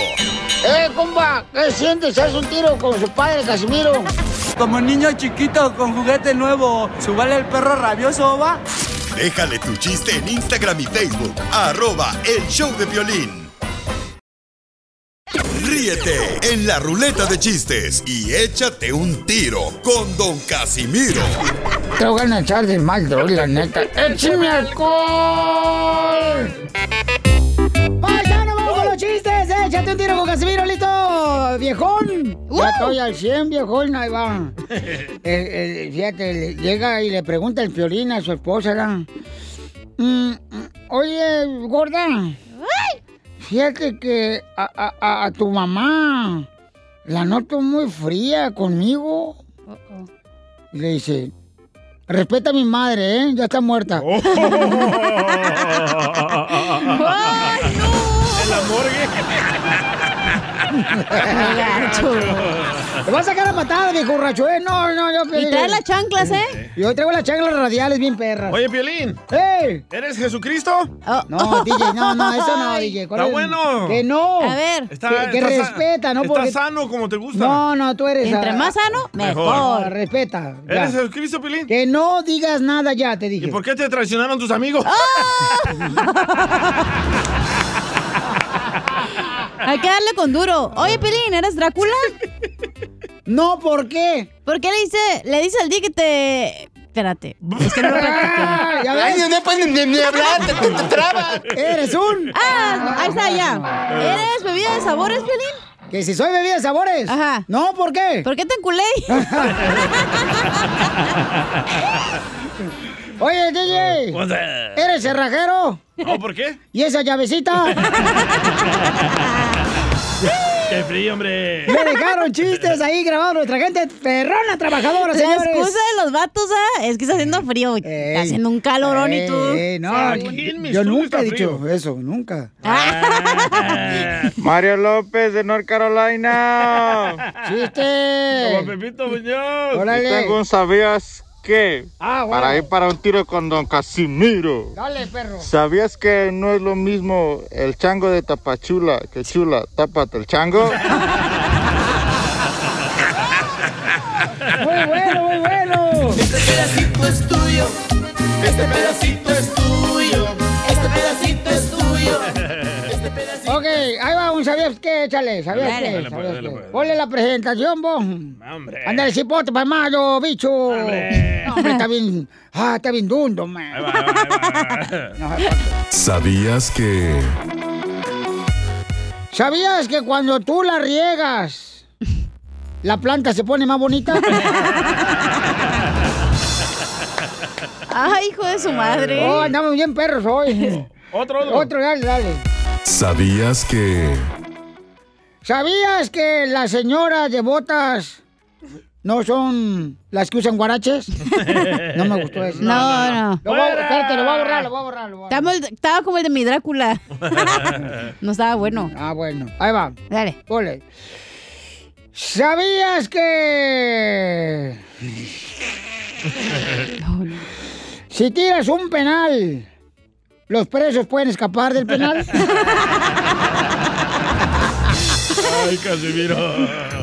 [SPEAKER 1] ¡Eh, compa! ¿Qué sientes? ¿Haz un tiro con su padre, Casimiro?
[SPEAKER 8] Como niño chiquito con juguete nuevo, ¿subale el perro rabioso, va?
[SPEAKER 4] Déjale tu chiste en Instagram y Facebook. Arroba El Show de Violín. Ríete en la ruleta de chistes y échate un tiro con Don Casimiro.
[SPEAKER 1] Te voy a echar de mal, droga, la neta. ¡Échame alcohol! ¡Paisano, vamos con los chistes! ¡Échate un tiro con Casimiro, listo! ¡Viejón! Ya estoy al 100, viejón, ahí va. El- el- fíjate, le- llega y le pregunta el violín a su esposa, ¿verdad? Mm, mm, Oye, gorda. Fíjate que a, a- a- a tu mamá la noto muy fría conmigo. Y le dice, respeta a mi madre, ¿eh? Ya está muerta.
[SPEAKER 3] En la morgue.
[SPEAKER 1] Te vas a sacar a patada, viejo borracho, ¿eh? No, no, yo...
[SPEAKER 5] Y trae las chanclas, ¿eh?
[SPEAKER 1] Yo traigo las chanclas radiales bien perras.
[SPEAKER 3] Oye, Piolín.
[SPEAKER 1] ¡Ey!
[SPEAKER 3] ¿Eres Jesucristo?
[SPEAKER 1] No, DJ, no, no, eso no, DJ. ¿cuál
[SPEAKER 3] Está
[SPEAKER 1] es?
[SPEAKER 3] bueno.
[SPEAKER 1] Que no.
[SPEAKER 5] A ver.
[SPEAKER 3] Está,
[SPEAKER 1] que, que
[SPEAKER 3] está sa-
[SPEAKER 1] respeta, ¿no?
[SPEAKER 3] Está
[SPEAKER 1] Porque...
[SPEAKER 3] sano como te gusta.
[SPEAKER 1] No, no, tú eres...
[SPEAKER 5] Entre
[SPEAKER 1] ah,
[SPEAKER 5] más sano,
[SPEAKER 3] Mejor.
[SPEAKER 1] respeta. ya.
[SPEAKER 3] ¿Eres Jesucristo, Piolín?
[SPEAKER 1] Que no digas nada ya, te
[SPEAKER 3] ¿Y
[SPEAKER 1] dije.
[SPEAKER 3] por qué te traicionaron tus amigos?
[SPEAKER 5] Hay que darle con duro. Oye, Pelín, ¿eres Drácula?
[SPEAKER 1] No, ¿por qué?
[SPEAKER 5] ¿Por qué le dice, le dice al día que te. Espérate. Es que no lo.
[SPEAKER 1] Ah, ya ves.
[SPEAKER 13] no puedes ni, ni hablar, te, te, te trabas.
[SPEAKER 1] Eres un...
[SPEAKER 5] Ah, ahí está, ya. ¿Eres bebida de sabores, Pelín?
[SPEAKER 1] Que si soy bebida de sabores.
[SPEAKER 5] Ajá.
[SPEAKER 1] No, ¿por qué?
[SPEAKER 5] ¿Por qué te enculé?
[SPEAKER 1] Oye, DJ. ¿Eres cerrajero?
[SPEAKER 3] ¿No? ¿Por qué?
[SPEAKER 1] ¿Y esa llavecita?
[SPEAKER 3] ¡Qué frío, hombre!
[SPEAKER 1] Le dejaron chistes ahí grabados nuestra gente perrona trabajadora,
[SPEAKER 5] La
[SPEAKER 1] señores.
[SPEAKER 5] excusa de los vatos, ¿ah? Es que está haciendo frío.
[SPEAKER 1] Ey.
[SPEAKER 5] Está haciendo un calorón y tú.
[SPEAKER 1] No,
[SPEAKER 3] mi
[SPEAKER 1] yo nunca he dicho
[SPEAKER 3] frío.
[SPEAKER 1] eso, nunca.
[SPEAKER 16] Mario López de North Carolina.
[SPEAKER 3] Como
[SPEAKER 1] ¡Chiste!
[SPEAKER 3] Pepito Muñoz.
[SPEAKER 1] Órale.
[SPEAKER 16] Tengo un sabías qué.
[SPEAKER 1] Ah, bueno.
[SPEAKER 16] Para ir para un tiro con Don Casimiro.
[SPEAKER 1] Dale, perro.
[SPEAKER 16] ¿Sabías que no es lo mismo el chango de Tapachula que chula, tápate el chango?
[SPEAKER 1] Muy bueno, muy bueno.
[SPEAKER 17] Este pedacito es tuyo. Este pedacito es tuyo. Este pedacito es tuyo. Este pedacito.
[SPEAKER 1] Ok, ahí va un ¿sabías qué? Échale, ¿sabías
[SPEAKER 5] Dale.
[SPEAKER 1] qué?
[SPEAKER 3] Dale, pues,
[SPEAKER 1] ¿Sabías
[SPEAKER 3] dale,
[SPEAKER 1] qué?
[SPEAKER 3] pues.
[SPEAKER 1] Ponle la presentación, vos.
[SPEAKER 3] Hombre.
[SPEAKER 1] Ándale, cipote, para malo, bicho.
[SPEAKER 3] Hombre.
[SPEAKER 1] No, hombre, está bien. Ah, está bien dundo, man.
[SPEAKER 3] Ahí va, ahí va, ahí va.
[SPEAKER 1] No,
[SPEAKER 4] ¿Sabías que...
[SPEAKER 1] ¿Sabías que cuando tú la riegas, la planta se pone más bonita?
[SPEAKER 5] Ay, hijo de su madre.
[SPEAKER 1] Oh, andamos bien perros hoy.
[SPEAKER 3] Otro, otro.
[SPEAKER 1] Otro, dale, dale.
[SPEAKER 4] ¿Sabías que...
[SPEAKER 1] ¿Sabías que las señoras de botas no son las que usan guaraches? No me gustó eso.
[SPEAKER 5] No, no.
[SPEAKER 1] Lo voy a, espérate, lo voy a borrar, lo voy a borrar. Lo voy a borrar.
[SPEAKER 5] Estaba como el de mi Drácula. No estaba bueno.
[SPEAKER 1] Ah, bueno. Ahí va.
[SPEAKER 5] Dale.
[SPEAKER 1] Ole. ¿Sabías que si tiras un penal, los presos pueden escapar del penal?
[SPEAKER 3] Ay, Casimiro.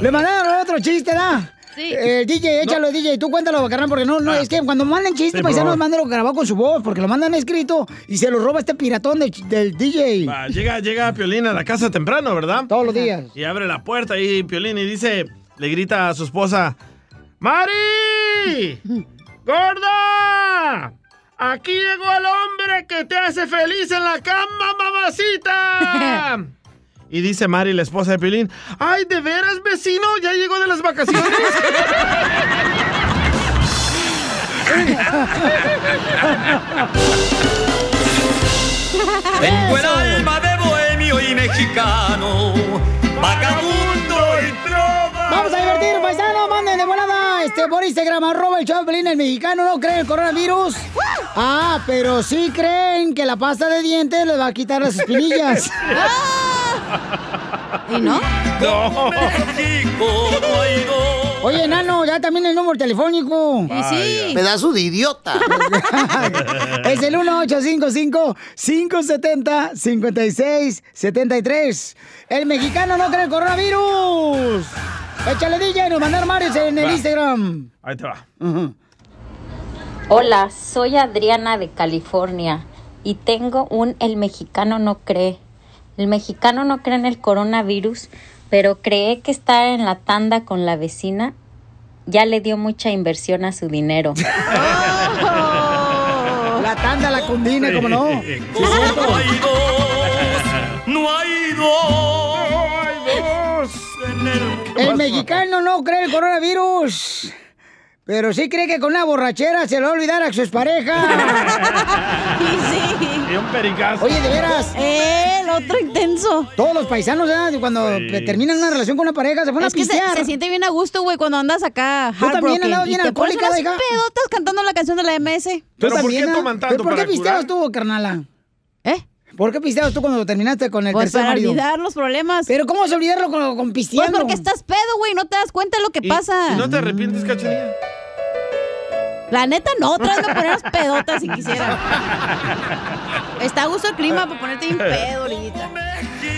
[SPEAKER 1] Le mandaron otro chiste, ¿da? Eh, DJ, échalo, DJ. Tú cuéntalo, carnal, porque no, no, es que cuando mandan chistes,
[SPEAKER 3] Sí,
[SPEAKER 1] paisanos,
[SPEAKER 3] favor.
[SPEAKER 1] mándenlo grabado con su voz, porque lo mandan escrito y se lo roba este piratón de- del DJ.
[SPEAKER 3] Va, llega, llega Piolín a la casa temprano, ¿verdad?
[SPEAKER 1] Todos los días.
[SPEAKER 3] Y abre la puerta ahí Piolín y dice, le grita a su esposa, ¡Mari! ¡Gorda! Aquí llegó el hombre que te hace feliz en la cama, mamacita. Y dice Mari, la esposa de Piolín, ¡ay, de veras, vecino! ¿Ya llegó de las vacaciones?
[SPEAKER 17] Tengo el alma de bohemio y mexicano, vagabundo y trova.
[SPEAKER 1] Vamos a divertir, paisano. Manden de volada este, por Instagram, arroba el Choplin, el mexicano. ¿No creen el coronavirus? Ah, pero sí creen que la pasta de dientes les va a quitar las espinillas.
[SPEAKER 5] ¿Y no?
[SPEAKER 17] No.
[SPEAKER 1] Oye, enano, ya también el número telefónico.
[SPEAKER 17] Y sí.
[SPEAKER 13] Pedazo de idiota.
[SPEAKER 1] es el 1855-570-5673. El mexicano no cree el coronavirus. Échale DJ, nos mandar Marios en el
[SPEAKER 3] Va.
[SPEAKER 1] Instagram.
[SPEAKER 3] Ahí te va.
[SPEAKER 18] Hola, soy Adriana de California y tengo un El mexicano no cree. El mexicano no cree en el coronavirus, pero cree que está en la tanda con la vecina ya le dio mucha inversión a su dinero.
[SPEAKER 1] La tanda, la cundina, ¿cómo no? Sí.
[SPEAKER 17] No hay dos, no hay dos. El
[SPEAKER 1] mexicano no cree el coronavirus. Pero sí cree que con una borrachera se le va a olvidar a su expareja.
[SPEAKER 3] Y un pericazo.
[SPEAKER 1] Oye, de veras.
[SPEAKER 5] El otro intenso.
[SPEAKER 1] Todos los paisanos, ¿verdad? Cuando
[SPEAKER 3] Sí.
[SPEAKER 1] terminan una relación con una pareja, se a
[SPEAKER 5] Es que se,
[SPEAKER 1] pistear.
[SPEAKER 5] se siente bien a gusto, güey, cuando andas acá.
[SPEAKER 1] Tú también
[SPEAKER 5] y
[SPEAKER 1] bien alcohólica, hija.
[SPEAKER 5] pedotas cantando la canción de la MS.
[SPEAKER 1] ¿Tú
[SPEAKER 3] ¿Pero por qué toman tanto?
[SPEAKER 1] ¿Pero ¿Por qué
[SPEAKER 3] ¿Para
[SPEAKER 1] pisteabas tú, carnala?
[SPEAKER 5] ¿Eh?
[SPEAKER 1] ¿Por qué pisteabas tú cuando terminaste con el
[SPEAKER 5] Pues
[SPEAKER 1] tercer
[SPEAKER 5] para
[SPEAKER 1] marido?
[SPEAKER 5] olvidar los problemas.
[SPEAKER 1] ¿Pero cómo vas a olvidarlo con, con
[SPEAKER 5] Pues porque estás pedo, güey, no te das cuenta de lo que
[SPEAKER 3] ¿Y-
[SPEAKER 5] pasa.
[SPEAKER 3] ¿Y no te arrepientes, cachanilla?
[SPEAKER 5] La neta no, otra vez me poner las pedotas si quisiera. Está a gusto el clima para ponerte bien pedo ahorita.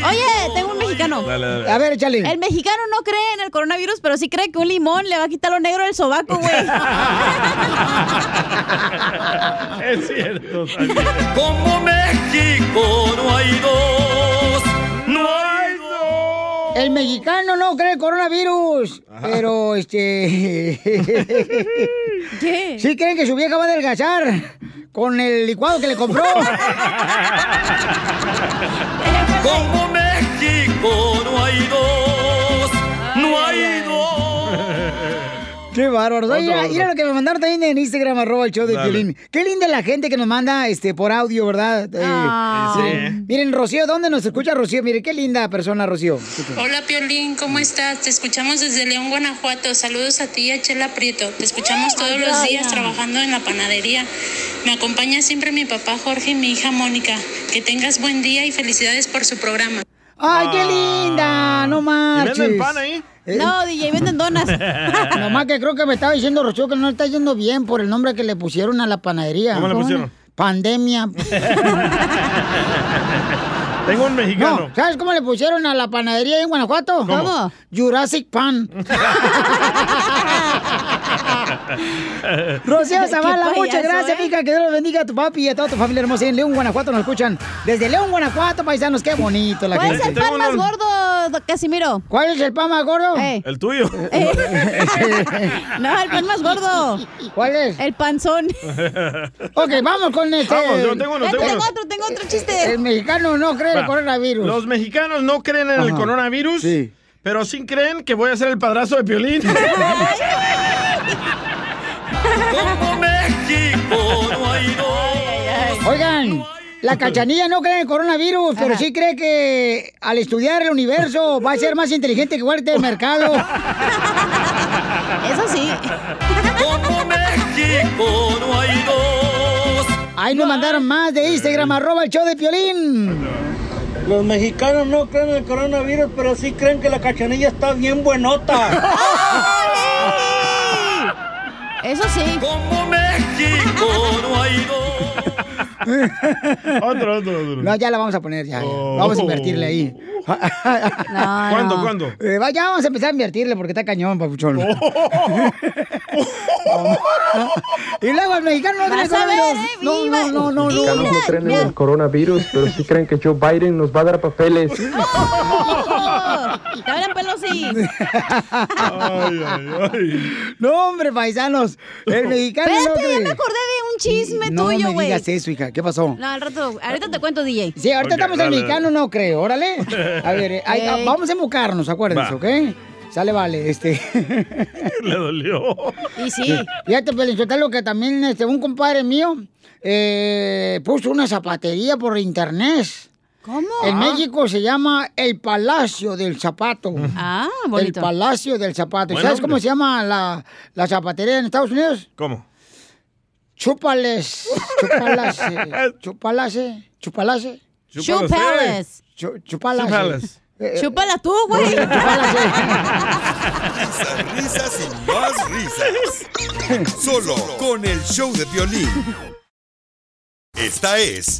[SPEAKER 5] Oye, mexicano.
[SPEAKER 3] Dale, dale.
[SPEAKER 1] A ver, échale.
[SPEAKER 5] El mexicano no cree en el coronavirus, pero sí cree que un limón le va a quitar lo negro del sobaco, güey.
[SPEAKER 3] es cierto. también.
[SPEAKER 17] Como México no hay dos, no hay dos.
[SPEAKER 1] El mexicano no cree el coronavirus. Pero, este...
[SPEAKER 5] ¿Qué?
[SPEAKER 1] Sí creen que su vieja va a adelgazar con el licuado que le compró.
[SPEAKER 17] Como No hay dos, no hay dos.
[SPEAKER 1] Qué bárbaro. Mira, mira lo que me mandaron también en Instagram, arroba el show de
[SPEAKER 3] Dale.
[SPEAKER 1] Piolín. Qué linda la gente que nos manda este por audio, ¿verdad? Eh,
[SPEAKER 5] Ah.
[SPEAKER 3] Sí.
[SPEAKER 1] Miren, Rocío, ¿dónde nos escucha Rocío? Mire, qué linda persona, Rocío.
[SPEAKER 19] Hola Piolín, ¿cómo estás? Te escuchamos desde León, Guanajuato. Saludos a ti y a Chela Prieto. Te escuchamos todos los días trabajando en la panadería. Me acompaña siempre mi papá Jorge y mi hija Mónica. Que tengas buen día y felicidades por su programa.
[SPEAKER 1] ¡Ay, qué linda! No
[SPEAKER 3] ¿Y
[SPEAKER 1] marches.
[SPEAKER 3] venden pan ahí?
[SPEAKER 1] Eh,
[SPEAKER 5] No, DJ, venden donas.
[SPEAKER 1] Nomás que creo que me estaba diciendo Rocío que no le está yendo bien por el nombre que le pusieron a la panadería.
[SPEAKER 3] ¿Cómo le pusieron?
[SPEAKER 1] Pandemia.
[SPEAKER 3] Tengo un mexicano.
[SPEAKER 1] No, ¿sabes cómo le pusieron a la panadería en Guanajuato?
[SPEAKER 5] ¿Cómo?
[SPEAKER 1] Jurassic Pan. Rocío Zavala, muchas gracias,
[SPEAKER 5] ¿eh?
[SPEAKER 1] mija. Que Dios los bendiga a tu papi y a toda tu familia hermosa en León, Guanajuato. Nos escuchan desde León, Guanajuato, paisanos. Qué bonito la
[SPEAKER 5] ¿Cuál es
[SPEAKER 1] gente.
[SPEAKER 5] el
[SPEAKER 3] Tengo
[SPEAKER 5] pan más gordo, Casimiro?
[SPEAKER 1] ¿Cuál es el pan más gordo?
[SPEAKER 5] Eh.
[SPEAKER 3] El tuyo.
[SPEAKER 5] No, el pan más gordo.
[SPEAKER 1] ¿Cuál es?
[SPEAKER 5] El panzón.
[SPEAKER 1] Ok, vamos con este.
[SPEAKER 3] Vamos, yo tengo uno,
[SPEAKER 5] Eh,
[SPEAKER 3] tengo
[SPEAKER 5] tengo
[SPEAKER 3] uno.
[SPEAKER 5] otro, tengo otro chiste.
[SPEAKER 1] El mexicano no cree el
[SPEAKER 3] Va.
[SPEAKER 1] coronavirus.
[SPEAKER 3] Los mexicanos no creen en el coronavirus,
[SPEAKER 1] Sí.
[SPEAKER 3] pero sí creen que voy a ser el padrazo de Piolín.
[SPEAKER 17] Como México no hay dos.
[SPEAKER 1] Oigan, la cachanilla no cree en el coronavirus, pero sí cree que al estudiar el universo va a ser más inteligente que Walter del mercado.
[SPEAKER 5] Eso sí.
[SPEAKER 17] Como México no hay dos.
[SPEAKER 1] Ahí nos mandaron más de Instagram, arroba el show de Piolín.
[SPEAKER 8] Los mexicanos no creen en el coronavirus, pero sí creen que la cachanilla está bien buenota.
[SPEAKER 5] Eso sí.
[SPEAKER 17] Como México no hay dos.
[SPEAKER 3] otro, otro, otro.
[SPEAKER 1] No, ya la vamos a poner, ya. ya. Vamos a invertirle ahí.
[SPEAKER 3] ¿Cuándo, cuándo?
[SPEAKER 1] Eh, va, ya vamos a empezar a invertirle porque está cañón, papuchón. y luego el mexicano no tiene
[SPEAKER 5] eh,
[SPEAKER 1] No, no, no, no, no.
[SPEAKER 20] mexicanos no creen en el coronavirus, pero sí creen que Joe Biden nos va a dar papeles.
[SPEAKER 5] ¡Te hablan Pelosi!
[SPEAKER 1] No, hombre, paisanos. El mexicano no
[SPEAKER 5] Espérate, ya
[SPEAKER 1] cree.
[SPEAKER 5] me acordé de un chisme
[SPEAKER 1] no
[SPEAKER 5] tuyo,
[SPEAKER 1] me
[SPEAKER 5] güey.
[SPEAKER 1] digas eso, hija. ¿Qué pasó?
[SPEAKER 5] No, al rato, ahorita te cuento, DJ.
[SPEAKER 1] Sí, ahorita estamos en
[SPEAKER 5] dale.
[SPEAKER 1] mexicano, no creo. Órale. A ver, eh,
[SPEAKER 5] Ey.
[SPEAKER 1] vamos a embocarnos, acuérdense,
[SPEAKER 3] Va.
[SPEAKER 1] ¿ok? Sale, vale, este.
[SPEAKER 3] Le dolió.
[SPEAKER 5] Y sí.
[SPEAKER 1] Fíjate, lo que también este, un compadre mío eh, puso una zapatería por internet.
[SPEAKER 5] ¿Cómo?
[SPEAKER 1] En
[SPEAKER 5] Ah.
[SPEAKER 1] México se llama el Palacio del Zapato.
[SPEAKER 5] Ah,
[SPEAKER 1] El
[SPEAKER 5] bonito.
[SPEAKER 1] Palacio del Zapato. ¿Y
[SPEAKER 3] Buen
[SPEAKER 1] ¿Sabes cómo se llama la, la zapatería en Estados Unidos?
[SPEAKER 3] ¿Cómo?
[SPEAKER 1] Chúpales. Chupalase. Chupalase. Chupalase.
[SPEAKER 5] Chupales.
[SPEAKER 1] Chu- Chupalase.
[SPEAKER 3] Chupales.
[SPEAKER 1] Eh, eh,
[SPEAKER 5] Chúpala tú, güey.
[SPEAKER 4] Risas, risas y más risas. Solo con el show de violín. Esta es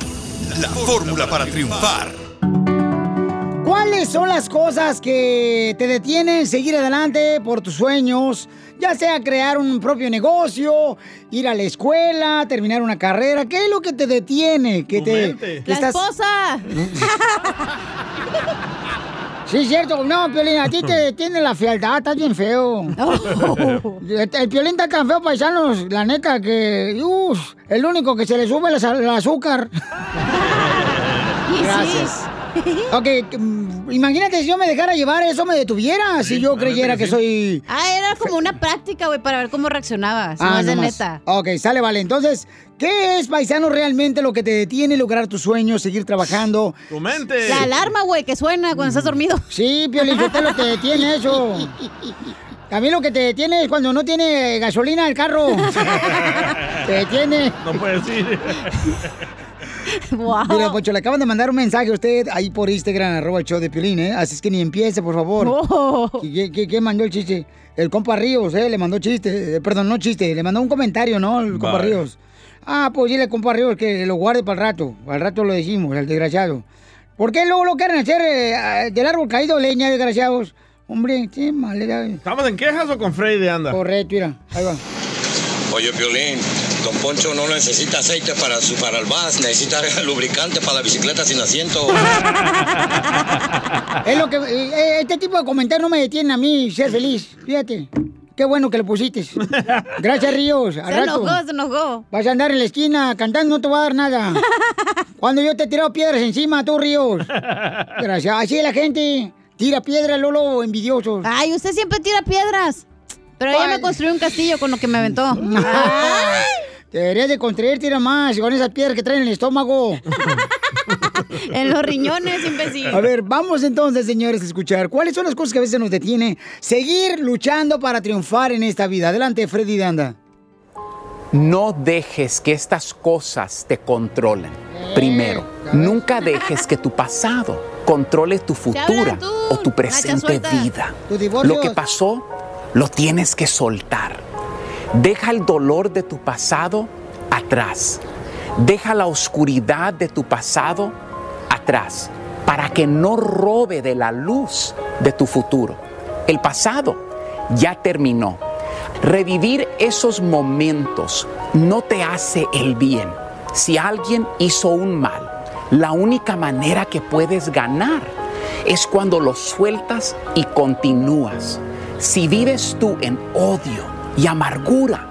[SPEAKER 4] la fórmula para triunfar.
[SPEAKER 1] ¿Cuáles son las cosas que te detienen seguir adelante por tus sueños? Ya sea crear un propio negocio, ir a la escuela, terminar una carrera. ¿Qué es lo que te detiene? Que te, que
[SPEAKER 5] La
[SPEAKER 1] estás-
[SPEAKER 5] esposa.
[SPEAKER 1] Sí, cierto. No, Piolín, a ti te detiene la fealdad. Estás bien feo. El, el Piolín está tan feo, paisanos. La neta que... Uf, el único que se le sube es el azúcar. Gracias. Ok, mm, imagínate si yo me dejara llevar, eso me detuviera. si yo creyera que soy...
[SPEAKER 5] Ah, era como una práctica, güey, para ver cómo reaccionabas. no es de
[SPEAKER 1] Ah,
[SPEAKER 5] neta.
[SPEAKER 1] Ok, sale, vale. Entonces, ¿qué es, paisano, realmente lo que te detiene lograr tus sueños, seguir trabajando?
[SPEAKER 3] Tu mente.
[SPEAKER 5] La alarma, güey, que suena cuando estás dormido.
[SPEAKER 1] Sí, Piolín, ¿qué lo que detiene eso? A mí lo que te detiene es cuando no tiene gasolina el carro. te detiene.
[SPEAKER 3] No puedes ir.
[SPEAKER 5] Wow.
[SPEAKER 1] Mira, Pocho, le acaban de mandar un mensaje a usted ahí por Instagram, arroba el show de Piolín, ¿eh? Así es que ni empiece, por favor.
[SPEAKER 5] Oh.
[SPEAKER 1] ¿Qué, qué- qué mandó el chiste? El compa Ríos, ¿eh? Le mandó chiste. eh, perdón, no chiste, le mandó un comentario, ¿no? El compa
[SPEAKER 3] Vaya.
[SPEAKER 1] Ríos. Ah, pues dile, compa Ríos, que lo guarde para el rato. Al rato lo decimos, el desgraciado. ¿Por qué luego lo quieren hacer eh, del árbol caído leña, desgraciados? Hombre, qué malera.
[SPEAKER 3] ¿Estamos en quejas o con Freddy de anda?
[SPEAKER 1] Correcto, mira, ahí va.
[SPEAKER 21] Oye, Violín, Don Poncho no necesita aceite para, su, para el bus, necesita lubricante para la bicicleta sin asiento.
[SPEAKER 1] Es lo que. eh, este tipo de comentarios no me detienen a mí ser feliz. Fíjate. Qué bueno que lo pusiste. Gracias, Ríos. Al
[SPEAKER 5] Se
[SPEAKER 1] rato.
[SPEAKER 5] enojó, se enojó.
[SPEAKER 1] Vas a andar en la esquina cantando, no te va a dar nada. Cuando yo te he tirado piedras encima, tú, Ríos. Gracias. Así es la gente. Tira piedras, Lolo, envidiosos.
[SPEAKER 5] Ay, usted siempre tira piedras. Pero ella me construyó un castillo con lo que me aventó.
[SPEAKER 1] Deberías de construir, tira más con esas piedras que traen en el estómago.
[SPEAKER 5] en los riñones, imbécil.
[SPEAKER 1] A ver, vamos entonces, señores, a escuchar. ¿Cuáles son las cosas que a veces nos detiene seguir luchando para triunfar en esta vida? Adelante, Freddy Danda.
[SPEAKER 22] No dejes que estas cosas te controlen. Primero, nunca dejes que tu pasado controle tu futura o tu presente vida. Lo que pasó, lo tienes que soltar. Deja el dolor de tu pasado atrás. Deja la oscuridad de tu pasado atrás para que no robe de la luz de tu futuro. El pasado ya terminó. Revivir esos momentos no te hace el bien. Si alguien hizo un mal, la única manera que puedes ganar es cuando lo sueltas y continúas. Si vives tú en odio y amargura,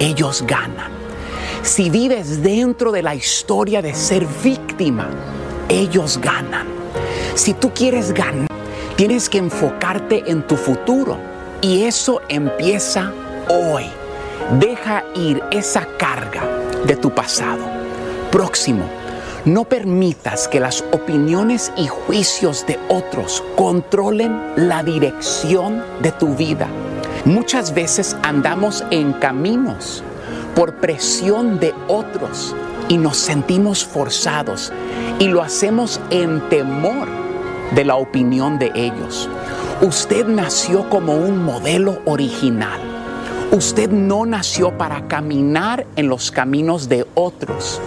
[SPEAKER 22] ellos ganan. Si vives dentro de la historia de ser víctima, ellos ganan. Si tú quieres ganar, tienes que enfocarte en tu futuro y eso empieza hoy. Deja ir esa carga de tu pasado. Próximo, no permitas que las opiniones y juicios de otros controlen la dirección de tu vida. Muchas veces andamos en caminos por presión de otros y nos sentimos forzados y lo hacemos en temor de la opinión de ellos. Usted nació como un modelo original. Usted no nació para caminar en los caminos de otros.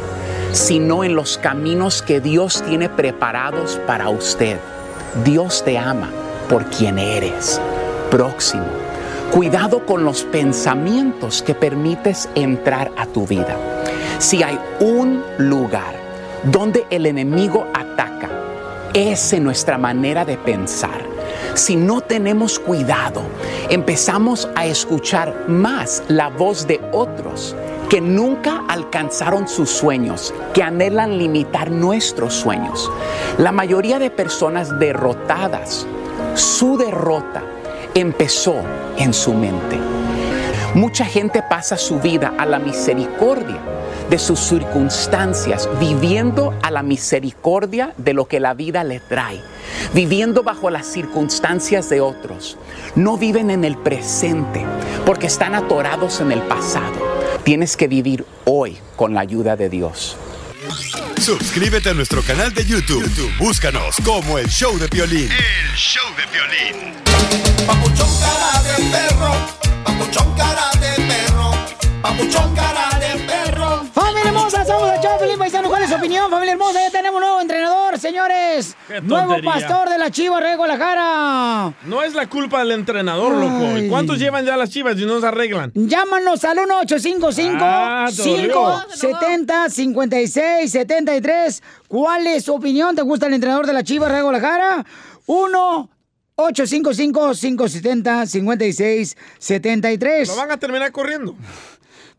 [SPEAKER 22] sino en los caminos que Dios tiene preparados para usted. Dios te ama por quien eres. Próximo. Cuidado con los pensamientos que permites entrar a tu vida. Si hay un lugar donde el enemigo ataca, es en nuestra manera de pensar. Si no tenemos cuidado, empezamos a escuchar más la voz de otros que nunca alcanzaron sus sueños, que anhelan limitar nuestros sueños. La mayoría de personas derrotadas, su derrota empezó en su mente. Mucha gente pasa su vida a la misericordia de sus circunstancias, viviendo a la misericordia de lo que la vida le trae, viviendo bajo las circunstancias de otros. No viven en el presente porque están atorados en el pasado. Tienes que vivir hoy con la ayuda de Dios.
[SPEAKER 4] Suscríbete a nuestro canal de YouTube. YouTube, Búscanos como el show de violín.
[SPEAKER 17] El show de violín. Papuchón cara de perro, papuchón cara de perro, papuchón cara de perro.
[SPEAKER 1] ¡Familia hermosa! Somos el Pelín Paisano. ¿Cuál es su opinión, familia hermosa? Ya tenemos nuevo entrenador, señores.
[SPEAKER 3] Qué
[SPEAKER 1] Nuevo pastor de la Chiva Rey Guadalajara.
[SPEAKER 3] No es la culpa del entrenador, loco. ¿Y cuántos llevan ya las chivas y no se arreglan?
[SPEAKER 1] Llámanos al 1855
[SPEAKER 3] Ah, te dolió.
[SPEAKER 1] 570 5673 ¿Cuál es su opinión? ¿Te gusta el entrenador de la Chiva Rey Guadalajara? 1 855 570 5673
[SPEAKER 3] Lo van a terminar corriendo.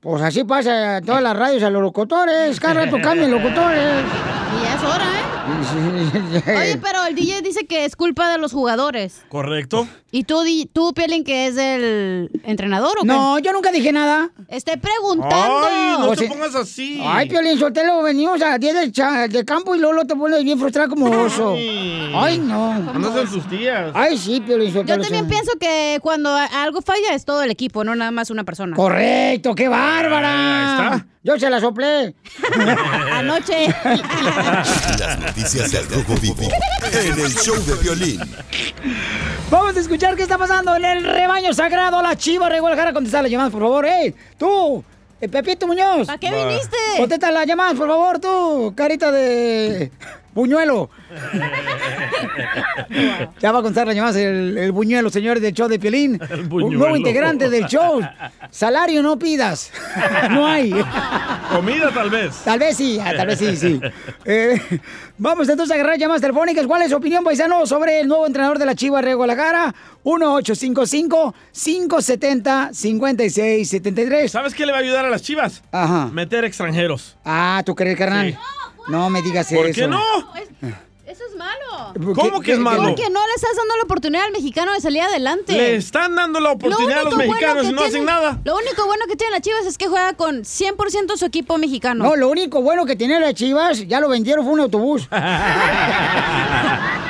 [SPEAKER 1] Pues así pasa en todas las radios a los locutores. Cada rato cambian locutores.
[SPEAKER 5] Y ya es hora, ¿eh? Oye, pero el DJ dice que es culpa de los jugadores.
[SPEAKER 3] ¿Correcto?
[SPEAKER 5] ¿Y tú, di- tú Pielín, que es el entrenador o qué?
[SPEAKER 1] No, yo nunca dije nada.
[SPEAKER 5] Estoy preguntando.
[SPEAKER 3] Ay, no
[SPEAKER 1] O
[SPEAKER 3] te
[SPEAKER 1] sea-
[SPEAKER 3] pongas así.
[SPEAKER 1] Ay, Piolín Sotelo, venimos a 10 de, cha- de campo y luego te pones bien frustrado como oso. Ay, no.
[SPEAKER 3] Andas en tus tías.
[SPEAKER 1] Ay, sí, Piolín
[SPEAKER 5] Yo también pienso que cuando a- algo falla es todo el equipo, no nada más una persona.
[SPEAKER 1] Correcto, qué bárbara.
[SPEAKER 3] Ahí está.
[SPEAKER 1] Yo se la soplé.
[SPEAKER 5] Anoche.
[SPEAKER 4] Las noticias del Rojo Vivo en el show de violín.
[SPEAKER 1] Vamos a escuchar qué está pasando en el rebaño sagrado. La chiva de Guadalajara. Contesta las llamadas, por favor. ¡Ey! ¡Tú! eh, Pepito Muñoz.
[SPEAKER 5] ¿Para qué viniste?
[SPEAKER 1] Contesta las llamadas, por favor, tú. Carita de buñuelo. Ya va a contar las llamadas el, el buñuelo, señores del show de Piolín. Un
[SPEAKER 3] buñuelo.
[SPEAKER 1] nuevo integrante del show. Salario no pidas. No hay.
[SPEAKER 3] Comida tal vez.
[SPEAKER 1] Tal vez sí, ah, tal vez sí, sí. Eh, vamos entonces a agarrar llamadas telefónicas. ¿Cuál es su opinión, paisano, sobre el nuevo entrenador de la Chiva de Guadalajara? 1-855-570-5673.
[SPEAKER 3] ¿Sabes qué le va a ayudar a las chivas?
[SPEAKER 1] Ajá.
[SPEAKER 3] Meter extranjeros.
[SPEAKER 1] Ah, ¿tú crees, carnal?
[SPEAKER 3] Sí.
[SPEAKER 1] No me digas
[SPEAKER 3] ¿Por
[SPEAKER 1] eso.
[SPEAKER 3] qué no?
[SPEAKER 5] Eso es malo.
[SPEAKER 3] ¿Cómo que es malo?
[SPEAKER 5] Porque no le estás dando la oportunidad al mexicano de salir adelante.
[SPEAKER 3] Le están dando la oportunidad a los
[SPEAKER 5] Lo único bueno
[SPEAKER 3] mexicanos y
[SPEAKER 5] que
[SPEAKER 3] no hacen
[SPEAKER 5] tiene-
[SPEAKER 3] nada.
[SPEAKER 5] Lo único bueno que tiene las Chivas es que juega con 100% su equipo mexicano.
[SPEAKER 1] No, lo único bueno que tiene las Chivas, ya lo vendieron, fue un autobús.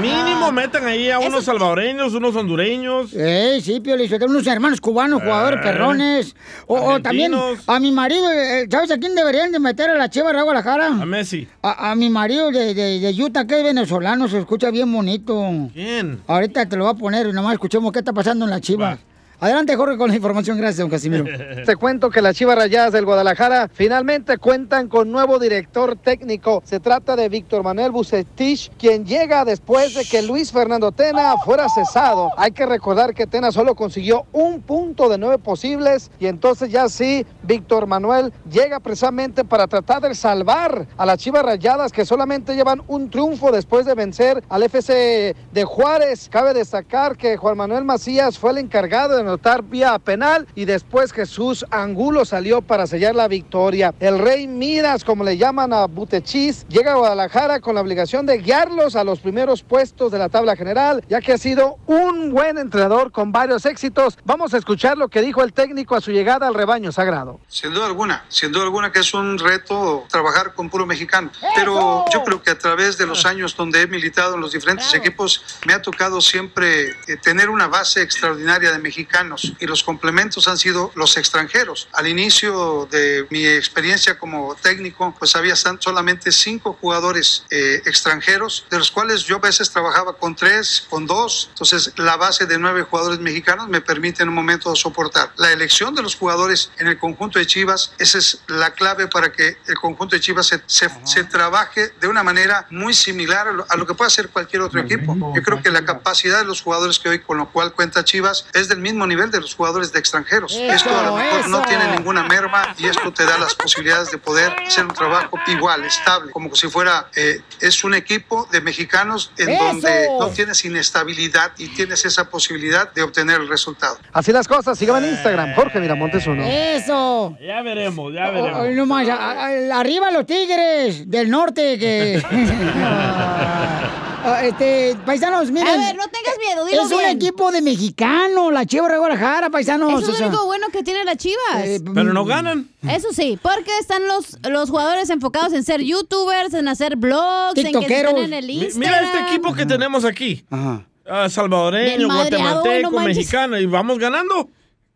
[SPEAKER 3] Mínimo metan ahí a unos salvadoreños, unos hondureños.
[SPEAKER 1] Eh, sí, Pio unos hermanos cubanos, jugadores
[SPEAKER 3] Eh,
[SPEAKER 1] perrones. O, o también a mi marido, eh, ¿sabes a quién deberían de meter a la Chiva de Guadalajara?
[SPEAKER 3] A Messi.
[SPEAKER 1] A, a mi marido de, de, de Utah, que es venezolano, se escucha bien bonito.
[SPEAKER 3] ¿Quién?
[SPEAKER 1] Ahorita te lo voy a poner y nomás escuchemos qué está pasando en la Chiva. Adelante, Jorge, con la información. Gracias, don Casimiro.
[SPEAKER 6] Te cuento que las Chivas Rayadas del Guadalajara finalmente cuentan con nuevo director técnico. Se trata de Víctor Manuel Bucetich, quien llega después de que Luis Fernando Tena fuera cesado. Hay que recordar que Tena solo consiguió un punto de nueve posibles y entonces ya sí, Víctor Manuel llega precisamente para tratar de salvar a las Chivas Rayadas que solamente llevan un triunfo después de vencer al FC de Juárez. Cabe destacar que Juan Manuel Macías fue el encargado de anotar vía penal y después Jesús Angulo salió para sellar la victoria. El Rey Midas, como le llaman a Butechis, llega a Guadalajara con la obligación de guiarlos a los primeros puestos de la tabla general, ya que ha sido un buen entrenador con varios éxitos. Vamos a escuchar lo que dijo el técnico a su llegada al rebaño sagrado.
[SPEAKER 23] Sin duda alguna, sin duda alguna que es un reto trabajar con puro mexicano. Pero yo creo que a través de los años donde he militado en los diferentes equipos, me ha tocado siempre eh, tener una base extraordinaria de mexicanos mexicanos y los complementos han sido los extranjeros. Al inicio de mi experiencia como técnico, pues había solamente cinco jugadores eh, extranjeros, de los cuales yo a veces trabajaba con tres, con dos. Entonces, la base de nueve jugadores mexicanos me permite en un momento soportar. La elección de los jugadores en el conjunto de Chivas, esa es la clave para que el conjunto de Chivas se, se, se trabaje de una manera muy similar a lo, a lo que puede hacer cualquier otro equipo. Yo creo que la capacidad de los jugadores que hoy con lo cual cuenta Chivas es del mismo nivel de los jugadores de extranjeros.
[SPEAKER 17] Eso,
[SPEAKER 23] esto a lo mejor no tiene ninguna merma y esto te da las posibilidades de poder hacer un trabajo igual, estable, como si fuera, eh, es un equipo de mexicanos en
[SPEAKER 6] Eso.
[SPEAKER 23] donde no tienes inestabilidad y tienes esa posibilidad de obtener el resultado.
[SPEAKER 6] Así las cosas, síganme en Instagram, Jorge Miramontes uno.
[SPEAKER 1] Eso.
[SPEAKER 3] Ya veremos, ya
[SPEAKER 1] Oh,
[SPEAKER 3] veremos.
[SPEAKER 1] oh, no más, a- a- arriba los tigres del norte que... Ah, este, paisanos, miren.
[SPEAKER 5] A ver, no tengas miedo, dilo
[SPEAKER 1] Es un equipo de mexicano, la Chivas de Guadalajara, paisanos.
[SPEAKER 5] Eso es lo
[SPEAKER 1] sea.
[SPEAKER 5] único bueno que tiene las chivas.
[SPEAKER 1] Eh,
[SPEAKER 3] Pero no ganan.
[SPEAKER 5] Eso sí, porque están los, los jugadores enfocados en ser youtubers, en hacer blogs, en que están en el Instagram.
[SPEAKER 3] Mira este equipo que tenemos aquí. Ah, salvadoreño, guatemalteco,
[SPEAKER 5] no manches.
[SPEAKER 3] mexicano. Y vamos ganando.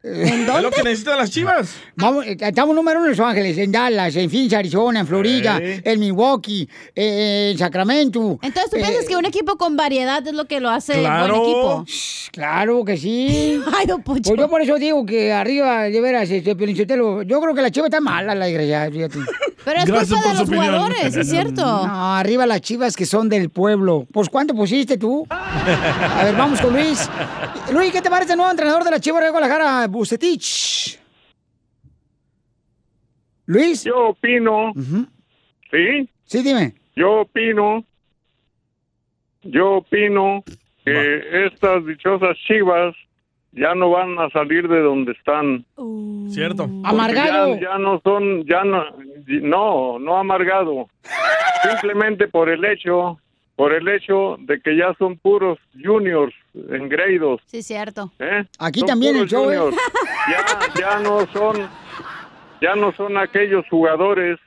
[SPEAKER 1] ¿En
[SPEAKER 3] Es lo que necesitan las chivas.
[SPEAKER 1] Vamos, eh, estamos número uno en Los Ángeles, en Dallas, en Phoenix, Arizona, en Florida,
[SPEAKER 3] Eh.
[SPEAKER 1] en Milwaukee, eh, en Sacramento.
[SPEAKER 5] Entonces, ¿tú
[SPEAKER 1] Eh,
[SPEAKER 5] piensas que un equipo con variedad es lo que lo hace buen equipo?
[SPEAKER 1] Claro que sí.
[SPEAKER 5] Ay, don Poncho.
[SPEAKER 1] Pues yo por eso digo que arriba, de veras, este, yo creo que la chiva está mala, la desgraciada, fíjate.
[SPEAKER 5] Pero es Gracias culpa de los opinión. jugadores, es cierto.
[SPEAKER 1] No, arriba las chivas que son del pueblo. Pues, ¿cuánto pusiste tú? A ver, vamos con Luis. Luis, ¿qué te parece el nuevo entrenador de la Chivas de Guadalajara, Bucetich? Luis.
[SPEAKER 16] Yo opino. ¿Sí?
[SPEAKER 1] Sí, dime.
[SPEAKER 16] Yo opino. Yo opino que estas dichosas chivas ya no van a salir de donde están.
[SPEAKER 3] Cierto.
[SPEAKER 16] Porque
[SPEAKER 1] Amargado.
[SPEAKER 16] Ya, ya no son, ya no, no, no amargado. Simplemente por el hecho, por el hecho de que ya son puros juniors engreídos.
[SPEAKER 5] Sí, cierto.
[SPEAKER 16] ¿eh?
[SPEAKER 1] Aquí
[SPEAKER 16] Son
[SPEAKER 1] también el show, ¿eh?
[SPEAKER 16] juniors. Ya, ya no son, ya no son aquellos jugadores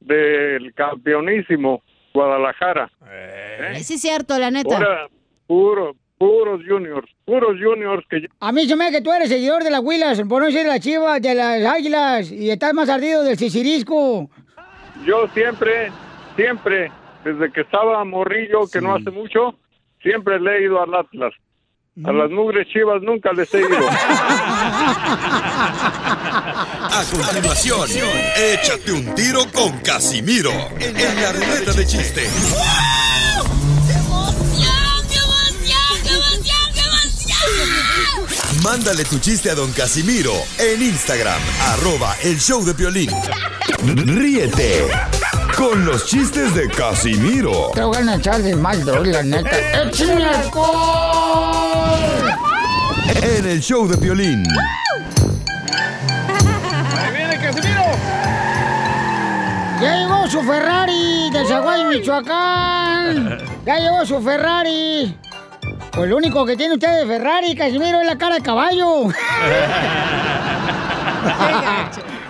[SPEAKER 16] del campeonísimo Guadalajara. ¿eh?
[SPEAKER 5] Sí, es cierto, la neta.
[SPEAKER 16] Ahora, puro, puros juniors, puros juniors que ya-
[SPEAKER 1] A mí se me hace que tú eres seguidor de las Huilas, por no decir de las Chivas, de las Águilas, y estás más ardido del Sicirisco.
[SPEAKER 16] yo siempre, siempre, desde que estaba morrillo, que no hace mucho, siempre le he ido al Atlas. A las mugres chivas nunca les he ido.
[SPEAKER 4] A continuación, échate un tiro con Casimiro en la ruleta de chiste. Mándale tu chiste a don Casimiro en Instagram, arroba el show de violín. Ríete con los chistes de Casimiro
[SPEAKER 1] Te voy a echar de mal, droga, la neta. ¡Échame alcohol!
[SPEAKER 4] en el show de violín.
[SPEAKER 3] ¡Ahí viene Casimiro!
[SPEAKER 1] Ya llegó su Ferrari de Zaguay, Michoacán. Ya llegó su Ferrari. Pues lo único que tiene usted de Ferrari, Casimiro, es la cara de caballo.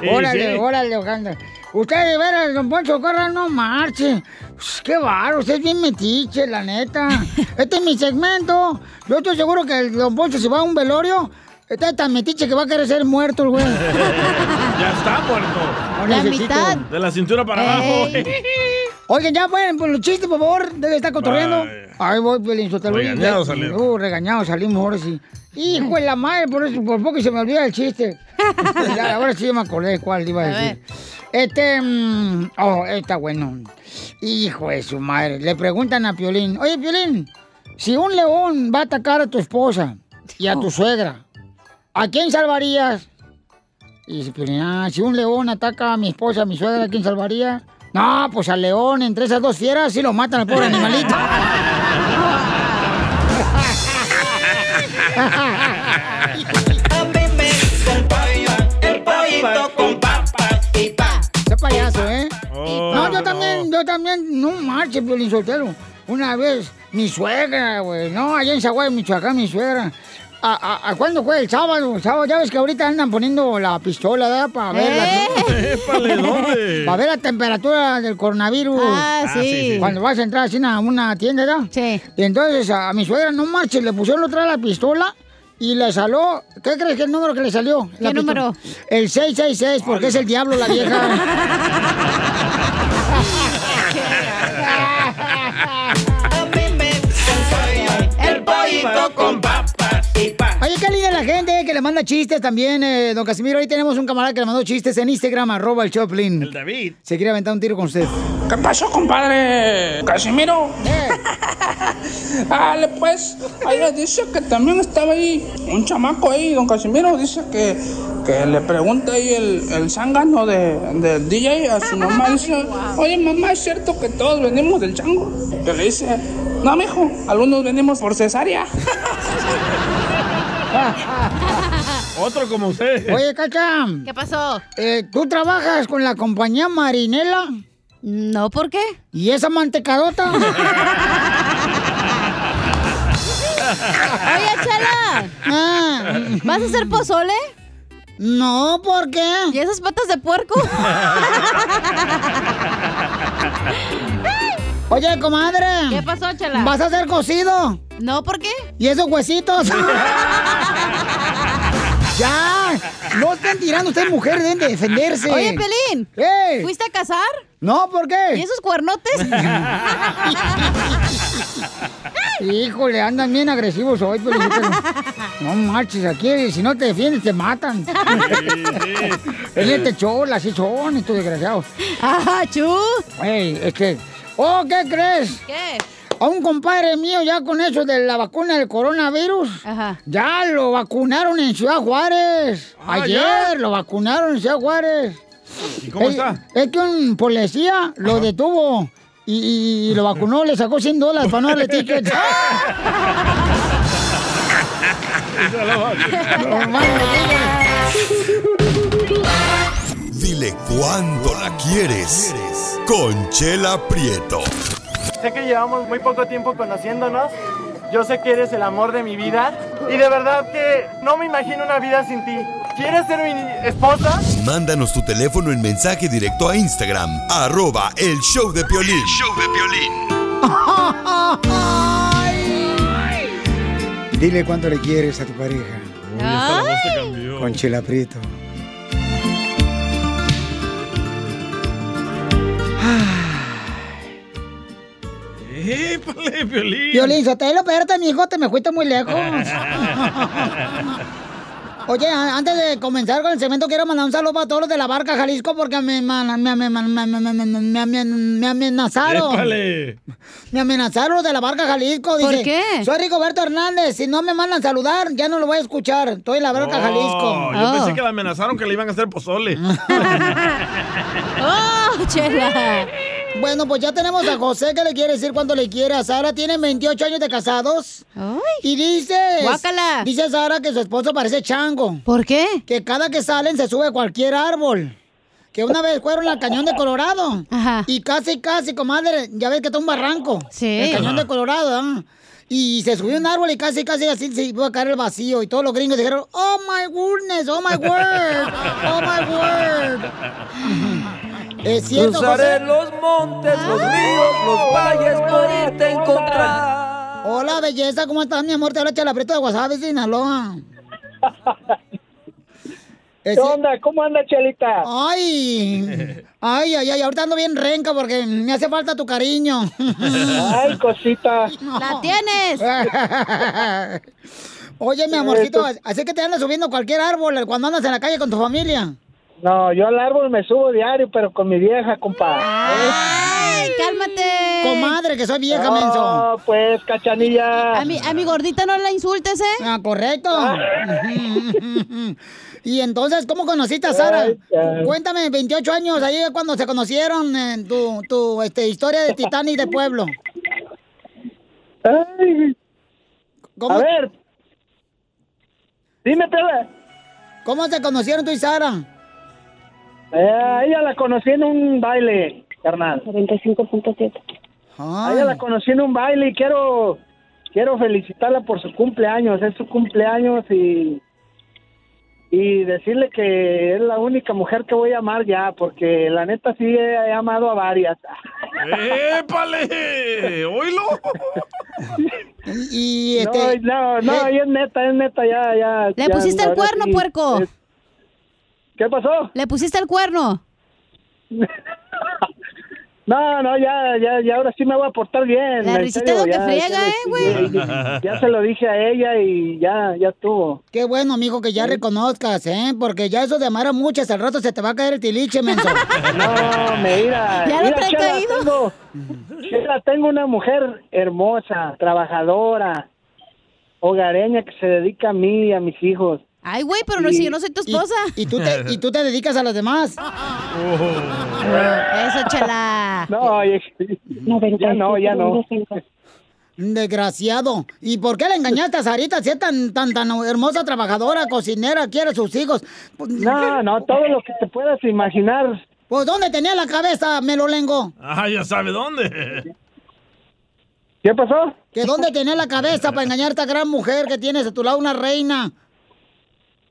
[SPEAKER 1] Órale,
[SPEAKER 17] sí.
[SPEAKER 1] órale, Ojanda. Usted de veras, don Poncho Corra, no marche. Pues, Qué baro, usted es bien metiche, la neta. Este es mi segmento. Yo estoy seguro que el don Poncho se va a un velorio. Está tan metiche que va a querer ser muerto el güey.
[SPEAKER 3] Ya está muerto.
[SPEAKER 1] No La mitad.
[SPEAKER 3] De la cintura para abajo.
[SPEAKER 1] Oigan, ya pueden, por los chistes, por favor. Debe estar cotorreando. Ahí voy, Pelín.
[SPEAKER 3] Regañado salimos.
[SPEAKER 1] Uh, regañado salimos ahora sí. Hijo de la madre, por eso, por poco se me olvida el chiste. Ya, ahora sí me acordé de cuál iba a
[SPEAKER 17] A
[SPEAKER 1] decir. Este, mm, oh, está bueno. Hijo de su madre. Le preguntan a Piolín, oye, Piolín, si un león va a atacar a tu esposa y a tu suegra, ¿a quién salvarías? Y dice Piolín, ah, si un león ataca a mi esposa, a mi suegra, ¿a quién salvaría? No, pues al león, entre esas dos fieras, sí lo matan al pobre animalito.
[SPEAKER 17] El pollito con papas y pa.
[SPEAKER 1] Payaso, ¿eh?
[SPEAKER 17] Oh,
[SPEAKER 1] no, yo también, yo también, no marche, Piolín Sotelo. Una vez, mi suegra, güey, no, allá en Zaguay, Michoacán, mi suegra. ¿A, a, a cuándo fue? El sábado, el sábado. Ya ves que ahorita andan poniendo la pistola, ¿verdad? Para ver la...
[SPEAKER 3] ¿dónde?
[SPEAKER 1] Para ver la temperatura del coronavirus.
[SPEAKER 5] Ah, sí. Ah, sí, sí.
[SPEAKER 1] Cuando vas a entrar así a una tienda, ¿verdad? Sí. Y entonces a, mi suegra, no marches, le pusieron otra vez la pistola y le salió, ¿qué crees que el número que le salió?
[SPEAKER 5] ¿Qué número?
[SPEAKER 1] El 666, porque es el diablo la vieja.
[SPEAKER 17] El pollito con pan.
[SPEAKER 1] Oye, qué linda la gente que le manda chistes también, eh, don Casimiro. Hoy tenemos un camarada que le mandó chistes en Instagram, arroba el Choplin. El
[SPEAKER 3] David.
[SPEAKER 1] Se quiere aventar un tiro con usted.
[SPEAKER 24] ¿Qué pasó, compadre? Casimiro. Dale, pues. Ahí le dice que también estaba ahí un chamaco ahí, don Casimiro. Dice que, que le pregunta ahí el, el zángano de, del DJ a su mamá. Dice, oye, mamá, ¿es cierto que todos venimos del chango? Que le dice, no, mijo, algunos venimos por cesárea.
[SPEAKER 3] Otro como usted.
[SPEAKER 1] Oye, Cacha.
[SPEAKER 5] ¿Qué pasó?
[SPEAKER 1] Eh, ¿Tú trabajas con la compañía Marinela?
[SPEAKER 5] No, ¿por qué?
[SPEAKER 1] ¿Y esa mantecadota?
[SPEAKER 5] Oye, Chala.
[SPEAKER 1] Ah.
[SPEAKER 5] ¿Vas a hacer pozole?
[SPEAKER 1] No, ¿por qué?
[SPEAKER 5] ¿Y esas patas de puerco?
[SPEAKER 1] Oye, comadre.
[SPEAKER 5] ¿Qué pasó, Chala?
[SPEAKER 1] ¿Vas a hacer cocido?
[SPEAKER 5] No, ¿por qué?
[SPEAKER 1] ¿Y esos huesitos? ¡Ya! No están tirando ustedes mujeres, deben de defenderse.
[SPEAKER 5] Oye, Pelín.
[SPEAKER 1] ¿Qué?
[SPEAKER 5] ¿Fuiste a casar?
[SPEAKER 1] No, ¿por qué?
[SPEAKER 5] ¿Y esos cuernotes?
[SPEAKER 1] Híjole, andan bien agresivos hoy, pero no marches aquí, si no te defiendes te matan. En este chola, así son estos desgraciados.
[SPEAKER 5] ¡Ajá, chu!
[SPEAKER 1] Ey, es que, oh, ¿qué crees?
[SPEAKER 5] ¿Qué?
[SPEAKER 1] A un compadre mío ya con eso de la vacuna del coronavirus, ya lo vacunaron en Ciudad Juárez.
[SPEAKER 3] Ah,
[SPEAKER 1] Ayer
[SPEAKER 3] ¿ya?
[SPEAKER 1] lo vacunaron en Ciudad Juárez.
[SPEAKER 3] ¿Y cómo
[SPEAKER 1] Es-
[SPEAKER 3] está?
[SPEAKER 1] Es que un policía lo detuvo y, y lo vacunó, le sacó 100 dólares para no darle ticket.
[SPEAKER 4] Dile cuándo la quieres. Conchela Prieto.
[SPEAKER 10] Sé que llevamos muy poco tiempo conociéndonos. Yo sé que eres el amor de mi vida. Y de verdad que no me imagino una vida sin ti. ¿Quieres ser mi esposa?
[SPEAKER 4] Mándanos tu teléfono en mensaje directo a Instagram, arroba el show de Piolín.
[SPEAKER 1] Dile cuánto le quieres a tu pareja.
[SPEAKER 3] esta voz te cambió.
[SPEAKER 1] Con Chela Prieto.
[SPEAKER 3] ¡Épale, Piolín!
[SPEAKER 1] Violín, Sotelo, espérate, mi hijo, te me fuiste muy lejos. Oye, antes de comenzar con el segmento, quiero mandar un saludo para todos los de la barca Jalisco porque me, me, amenazaron. Me amenazaron los de la barca Jalisco. Dice, ¿Por
[SPEAKER 5] qué?
[SPEAKER 1] Soy Rigoberto Hernández. Si no me mandan saludar, ya no lo voy a escuchar. Estoy en la barca
[SPEAKER 3] oh, Jalisco. Yo pensé oh. que le amenazaron que le iban a hacer pozole.
[SPEAKER 5] ¡Oh, chela!
[SPEAKER 1] Bueno, pues ya tenemos a José que le quiere decir cuánto le quiere a Sara. Tienen 28 años de casados. Y dice.
[SPEAKER 5] Guácala.
[SPEAKER 1] Dice Sara que su esposo parece chango.
[SPEAKER 5] ¿Por qué?
[SPEAKER 1] Que cada que salen se sube a cualquier árbol. Que una vez fueron al cañón de Colorado. Y casi, casi, comadre, ya ves que está un barranco.
[SPEAKER 5] Sí.
[SPEAKER 1] El cañón de
[SPEAKER 5] Ajá.
[SPEAKER 1] Colorado, ¿ah? Y se subió a un árbol y casi, casi así se iba a caer el vacío. Y todos los gringos dijeron, oh my goodness, oh my word, oh my word. ¿Es cierto,
[SPEAKER 17] Cruzaré
[SPEAKER 1] José?
[SPEAKER 17] los montes, los ríos, los valles por irte a encontrar.
[SPEAKER 1] Hola, belleza, ¿cómo estás, mi amor? Te habla Chela Prieto de Guasave, Sinaloa.
[SPEAKER 25] ¿Qué onda? ¿Cómo anda, Chelita?
[SPEAKER 1] Ay, ay, ay, ay, ahorita ando bien renca porque me hace falta tu cariño.
[SPEAKER 25] Ay, cosita.
[SPEAKER 5] ¡La tienes!
[SPEAKER 1] Oye, mi amorcito, así que te andas subiendo cualquier árbol cuando andas en la calle con tu familia.
[SPEAKER 25] No, yo al árbol me subo diario, pero con mi vieja, compa.
[SPEAKER 5] ¡Ay, cálmate!
[SPEAKER 1] Comadre, que soy vieja,
[SPEAKER 25] No,
[SPEAKER 1] menso.
[SPEAKER 25] pues, cachanilla.
[SPEAKER 5] A mi, a mi gordita no la insultes, ¿eh?
[SPEAKER 1] Ah, correcto. y entonces, ¿cómo conociste a Sara?
[SPEAKER 25] Ay, ay.
[SPEAKER 1] Cuéntame, 28 años, ahí es cuando se conocieron, en tu, tu este, historia de Titanic de pueblo.
[SPEAKER 25] Ay. A ver. Dime, Tela.
[SPEAKER 1] ¿Cómo se conocieron tú y Sara?
[SPEAKER 25] Eh, ella la conocí en un baile, carnal.
[SPEAKER 11] 45.7.
[SPEAKER 25] A ella la conocí en un baile y quiero quiero felicitarla por su cumpleaños. Es su cumpleaños y y decirle que es la única mujer que voy a amar ya, porque la neta sí he, he amado a varias.
[SPEAKER 3] ¡Épale! ¡Oílo!
[SPEAKER 1] Y este.
[SPEAKER 25] No, no, no, y es neta, es neta, ya, ya.
[SPEAKER 5] Le
[SPEAKER 25] ya,
[SPEAKER 5] pusiste el cuerno,
[SPEAKER 25] sí.
[SPEAKER 5] puerco.
[SPEAKER 25] ¿Qué pasó?
[SPEAKER 5] Le pusiste el cuerno.
[SPEAKER 25] No, no, ya, ya, ya, ahora sí me voy a portar bien.
[SPEAKER 5] La risita
[SPEAKER 25] serio,
[SPEAKER 5] es lo que
[SPEAKER 25] ya,
[SPEAKER 5] friega,
[SPEAKER 25] ya,
[SPEAKER 5] ¿eh, güey?
[SPEAKER 25] Ya, ya se lo dije a ella y ya, ya estuvo.
[SPEAKER 1] Qué bueno, amigo, que ya reconozcas, ¿eh? Porque ya eso de amar a muchas, al rato se te va a caer el tiliche, menso.
[SPEAKER 25] No, mira,
[SPEAKER 1] ¿Ya
[SPEAKER 25] mira,
[SPEAKER 1] ha
[SPEAKER 25] Chela,
[SPEAKER 1] caído?
[SPEAKER 25] Tengo, Chela, tengo una mujer hermosa, trabajadora, hogareña que se dedica a mí y a mis hijos.
[SPEAKER 5] Ay, güey, pero no, si yo no soy tu esposa.
[SPEAKER 1] Y, tú te, y tú te dedicas a los demás.
[SPEAKER 5] Eso, chala.
[SPEAKER 25] No, ya no, ya no.
[SPEAKER 1] Desgraciado. ¿Y por qué le engañaste a Sarita si es tan, tan, tan hermosa trabajadora, cocinera, quiere a sus hijos?
[SPEAKER 25] No, no, todo lo que te puedas imaginar.
[SPEAKER 1] Pues, ¿dónde tenía la cabeza, Melolengo?
[SPEAKER 3] Ah, ya sabe dónde.
[SPEAKER 25] ¿Qué pasó?
[SPEAKER 1] ¿Que dónde tenía la cabeza para engañar a esta gran mujer que tienes a tu lado, una reina?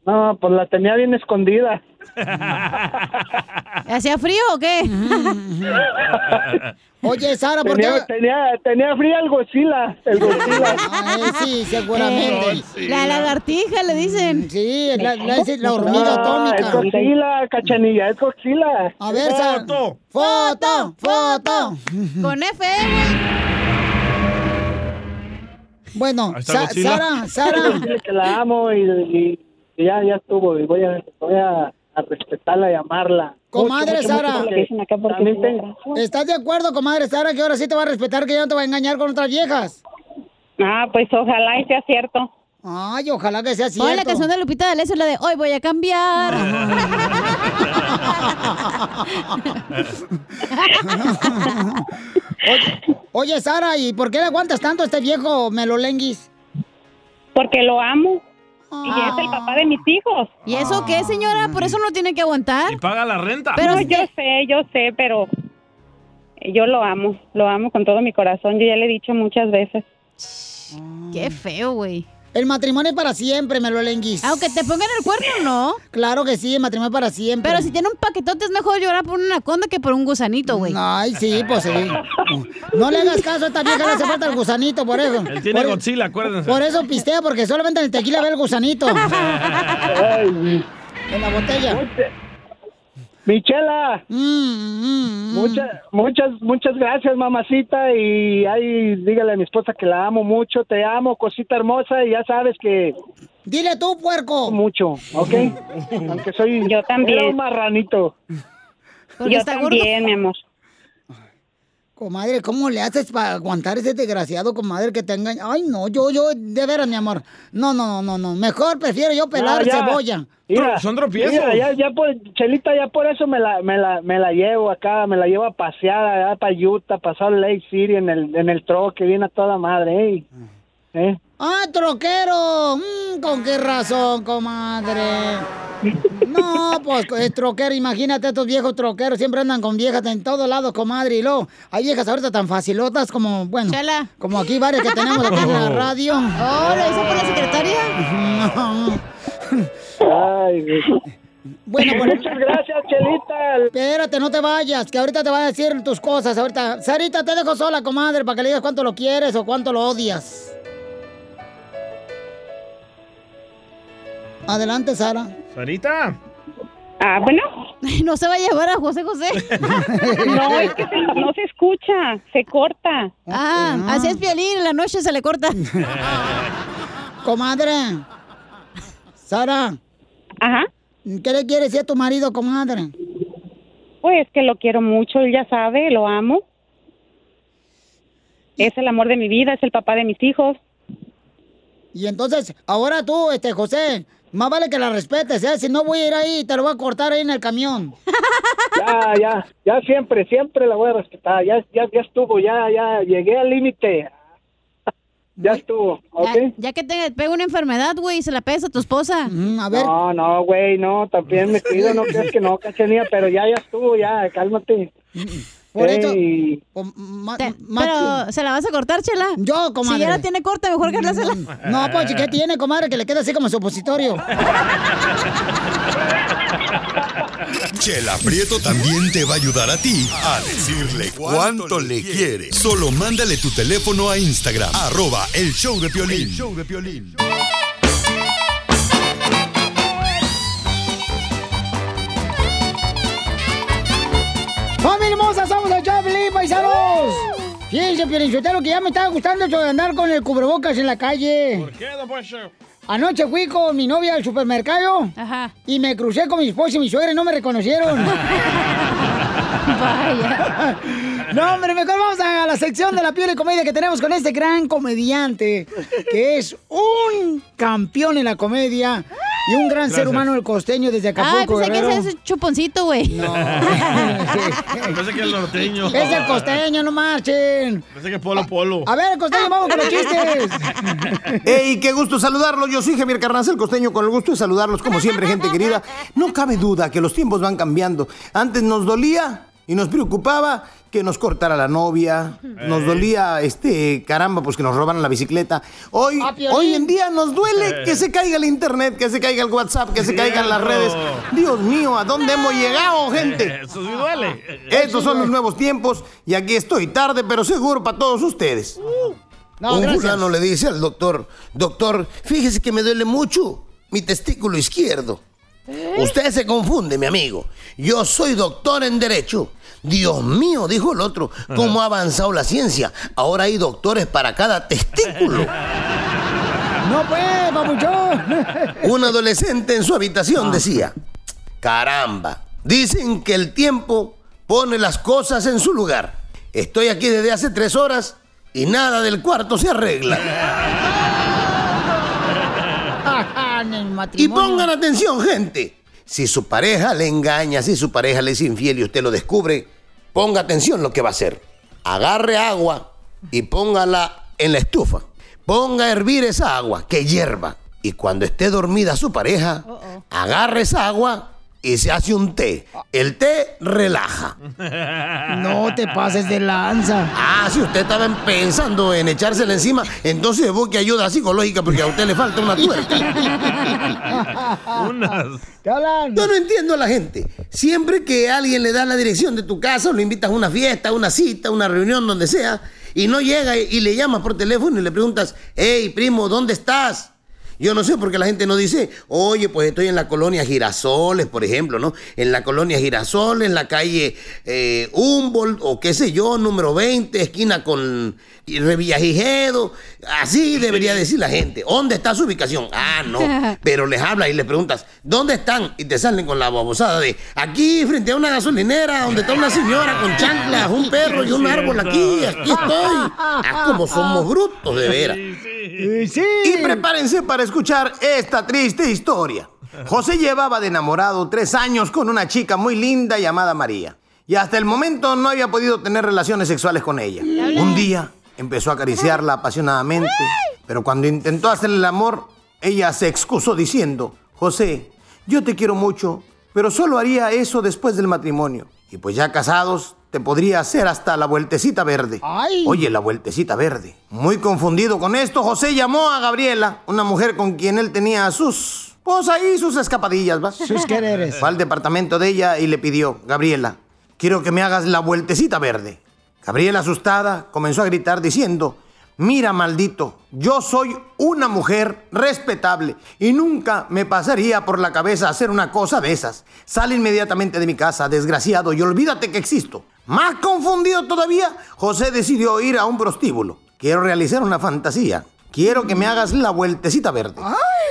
[SPEAKER 25] No, pues la tenía bien escondida.
[SPEAKER 5] ¿Hacía frío o qué?
[SPEAKER 1] Oye, Sara, ¿por qué?
[SPEAKER 25] Tenía, tenía, tenía frío el Godzilla, el Godzilla.
[SPEAKER 1] Ay, sí, seguramente.
[SPEAKER 5] La lagartija, le dicen.
[SPEAKER 1] Sí, la, la- es la hormiga
[SPEAKER 25] Ah,
[SPEAKER 1] atómica.
[SPEAKER 25] Es Godzilla, cachanilla, es Godzilla.
[SPEAKER 1] A ver, Sara.
[SPEAKER 25] Foto.
[SPEAKER 1] Foto, foto.
[SPEAKER 5] Con F,
[SPEAKER 1] Bueno,
[SPEAKER 25] Ahí está
[SPEAKER 1] Sa-
[SPEAKER 25] Godzilla.
[SPEAKER 1] Sara, Sara.
[SPEAKER 25] Que la amo y ya, ya estuvo. Y voy a, voy a, a respetarla y amarla.
[SPEAKER 1] Comadre
[SPEAKER 25] Mucho, mucho,
[SPEAKER 1] Sara,
[SPEAKER 25] mucho,
[SPEAKER 1] ¿estás de acuerdo, comadre Sara, que ahora sí te va a respetar, que ya no te va a engañar con otras viejas?
[SPEAKER 26] Ah, pues ojalá y sea cierto.
[SPEAKER 1] Ay, ojalá que sea cierto.
[SPEAKER 5] Oye, la canción de Lupita D'Alessio es la de Hoy voy a cambiar.
[SPEAKER 1] Oye, oye, Sara, ¿y por qué le aguantas tanto a este viejo melolenguis?
[SPEAKER 26] Porque lo amo. Y es el papá de mis hijos.
[SPEAKER 5] ¿Y eso qué, señora? Por eso no tiene que aguantar.
[SPEAKER 3] Y paga la renta.
[SPEAKER 26] Pero yo sé, yo sé, pero yo lo amo, lo amo con todo mi corazón. Yo ya le he dicho muchas veces.
[SPEAKER 5] Qué feo, güey.
[SPEAKER 1] El matrimonio es para siempre, melolenguis.
[SPEAKER 5] Aunque te pongan el cuerno, ¿no?
[SPEAKER 1] Claro que sí, el matrimonio es para siempre.
[SPEAKER 5] Pero si tiene un paquetote es mejor llorar por una anaconda que por un gusanito, güey.
[SPEAKER 1] Ay, sí, pues sí. No le hagas caso a esta vieja, le hace falta el gusanito, por eso.
[SPEAKER 3] Él tiene
[SPEAKER 1] por,
[SPEAKER 3] Godzilla, acuérdense.
[SPEAKER 1] por eso pistea, porque solamente en el tequila ve el gusanito. en la botella.
[SPEAKER 25] Michela,
[SPEAKER 1] Mm,
[SPEAKER 25] muchas, muchas, muchas gracias, mamacita. Y ahí dígale a mi esposa que la amo mucho, te amo, cosita hermosa. Y ya sabes que.
[SPEAKER 1] Dile tú, puerco.
[SPEAKER 25] Mucho, ¿ok? Aunque soy.
[SPEAKER 26] Yo también.
[SPEAKER 25] era un marranito.
[SPEAKER 26] Yo también, mi amor.
[SPEAKER 1] Comadre, ¿cómo le haces para aguantar ese desgraciado, comadre, que te engaña? Ay, no, yo, yo, de veras, mi amor. No, no, no, no, no. Mejor prefiero yo pelar
[SPEAKER 25] No,
[SPEAKER 1] cebolla.
[SPEAKER 25] Mira, mira, ya, ya por, Chelita, ya por eso me la, me la, me la llevo acá, me la llevo a pasear allá para Utah, pasar Lake City en el, en el troque, viene a toda madre, ¿eh? ¿Eh?
[SPEAKER 1] ¡Ah, troquero! Mm, ¿Con qué razón, comadre? No, pues es troquero, imagínate estos viejos troqueros, siempre andan con viejas en todos lados, comadre, y luego hay viejas ahorita tan facilotas como, bueno, como aquí varias que tenemos aquí en la radio.
[SPEAKER 5] Oh, ¿lo hizo por la secretaria?
[SPEAKER 25] Ay,
[SPEAKER 1] Bueno, pues,
[SPEAKER 25] Muchas gracias, Chelita.
[SPEAKER 1] Espérate, no te vayas, que ahorita te va a decir tus cosas. Ahorita, Sarita, te dejo sola, comadre, para que le digas cuánto lo quieres o cuánto lo odias. Adelante, Sara.
[SPEAKER 3] Sarita.
[SPEAKER 26] Ah, bueno.
[SPEAKER 5] No se va a llevar a José José.
[SPEAKER 26] No, es que se- no se escucha, se corta.
[SPEAKER 5] Ah, así es Piolín, en la noche se le corta.
[SPEAKER 1] Comadre. Sara.
[SPEAKER 26] Ajá.
[SPEAKER 1] ¿Qué le quieres decir a tu marido, comadre?
[SPEAKER 26] Pues que lo quiero mucho, él ya sabe, lo amo. Es el amor de mi vida, es el papá de mis hijos.
[SPEAKER 1] Y entonces, ahora tú, este, José, más vale que la respetes, ¿eh? Si no voy a ir ahí, te lo voy a cortar ahí en el camión.
[SPEAKER 25] Ya, ya, ya siempre, siempre la voy a respetar. Ya, ya, ya estuvo, ya, ya llegué al límite. Ya estuvo, ¿ok?
[SPEAKER 5] Ya, ya que te pega una enfermedad, güey, y se la pegas a tu esposa.
[SPEAKER 1] a
[SPEAKER 25] No, no, güey, no, también me cuido, no crees que no, cachanilla, pero ya, ya estuvo, ya, cálmate.
[SPEAKER 1] Por eso-
[SPEAKER 5] Te- pero, ¿se la vas a cortar, Chela?
[SPEAKER 1] Yo, comadre.
[SPEAKER 5] Si ya la tiene corta, mejor que la
[SPEAKER 1] No, pues, ¿qué tiene, comadre? Que le queda así como supositorio.
[SPEAKER 4] Chela Prieto también te va a ayudar a ti a decirle cuánto le quiere. Solo mándale tu teléfono a Instagram, arroba el show de Piolín.
[SPEAKER 1] El
[SPEAKER 4] show de Piolín.
[SPEAKER 1] ¡Familia hermosa! ¡Somos el Choplin, paisanos! Fíjense, Piolinsotelo, que ya me estaba gustando eso de andar con el cubrebocas en la calle.
[SPEAKER 3] ¿Por qué, don Poncho?
[SPEAKER 1] Anoche fui con mi novia al supermercado y me crucé con mi esposa y mi suegra y no me reconocieron. Vaya. No, hombre, mejor vamos a la sección de la piel y comedia que tenemos con este gran comediante, que es un campeón en la comedia y un gran ser humano, el costeño desde Acapulco,
[SPEAKER 5] pensé que
[SPEAKER 1] Guerrero.
[SPEAKER 5] ese es chuponcito, güey. No.
[SPEAKER 3] Pensé que el norteño.
[SPEAKER 1] Es el costeño, no marchen.
[SPEAKER 3] Pensé que Polo Polo.
[SPEAKER 1] A ver, costeño, vamos con los chistes.
[SPEAKER 13] ¡Ey, qué gusto saludarlos! Yo soy Javier Carranza, el costeño, con el gusto de saludarlos como siempre, gente querida. No cabe duda que los tiempos van cambiando. Antes nos dolía y nos preocupaba que nos cortara la novia, nos dolía, este, caramba, pues que nos robaran la bicicleta. Hoy, hoy en día nos duele que se caiga el internet, que se caiga el WhatsApp, que se caigan las redes. Dios mío, ¿a dónde hemos llegado, gente?
[SPEAKER 3] Eso sí duele.
[SPEAKER 13] Estos son los nuevos tiempos y aquí estoy tarde, pero seguro para todos ustedes.
[SPEAKER 1] No,
[SPEAKER 13] Un fulano le dice al doctor, doctor, fíjese que me duele mucho mi testículo izquierdo. Usted se confunde, mi amigo. Yo soy doctor en derecho. Dios mío, dijo el otro, cómo ha avanzado la ciencia. Ahora hay doctores para cada testículo.
[SPEAKER 1] No, pues, papuchón.
[SPEAKER 13] Un adolescente en su habitación decía, caramba, dicen que el tiempo pone las cosas en su lugar. Estoy aquí desde hace tres horas y nada del cuarto se arregla.
[SPEAKER 1] En el
[SPEAKER 13] Y pongan atención, gente. Si su pareja le engaña, si su pareja le es infiel y usted lo descubre, ponga atención lo que va a hacer. Agarre agua y póngala en la estufa. Ponga a hervir esa agua, que hierva. Y cuando esté dormida su pareja, agarre esa agua y se hace un té. El té relaja.
[SPEAKER 1] No te pases de lanza.
[SPEAKER 13] Ah, si usted estaba pensando en echársela encima, entonces busque ayuda psicológica porque a usted le falta una tuerca.
[SPEAKER 3] Unas.
[SPEAKER 13] Yo no entiendo a la gente. Siempre que alguien le da la dirección de tu casa, o lo invitas a una fiesta, a una cita, a una reunión, donde sea, y no llega y, y le llamas por teléfono y le preguntas, hey, primo, ¿dónde estás? Yo no sé por qué la gente no dice, oye, pues estoy en la colonia Girasoles, por ejemplo, ¿no? En la colonia Girasoles, en la calle eh, Humboldt, o qué sé yo, número 20, esquina con Revillagigedo. Así debería decir la gente. ¿Dónde está su ubicación? Ah, no. Pero les hablas y les preguntas, ¿dónde están? Y te salen con la babosada de, aquí frente a una gasolinera, donde está una señora con chanclas, un perro y un árbol aquí, aquí estoy. Ah, como somos brutos, de veras. Y prepárense para escuchar esta triste historia. José llevaba de enamorado tres años con una chica muy linda llamada María. Y hasta el momento no había podido tener relaciones sexuales con ella. Un día empezó a acariciarla apasionadamente, pero cuando intentó hacerle el amor, ella se excusó diciendo, José, yo te quiero mucho, pero solo haría eso después del matrimonio. Y pues ya casados, te podría hacer hasta la vueltecita verde. Oye, la vueltecita verde. Muy confundido con esto, José llamó a Gabriela, una mujer con quien él tenía sus... Pues ahí sus escapadillas, ¿va?
[SPEAKER 1] Sus quereres.
[SPEAKER 13] Fue al departamento de ella y le pidió, Gabriela, quiero que me hagas la vueltecita verde. Gabriela, asustada, comenzó a gritar diciendo, mira, maldito, yo soy una mujer respetable y nunca me pasaría por la cabeza hacer una cosa de esas. Sale inmediatamente de mi casa, desgraciado, y olvídate que existo. Más confundido todavía, José decidió ir a un prostíbulo. Quiero realizar una fantasía. Quiero que me hagas la vueltecita verde.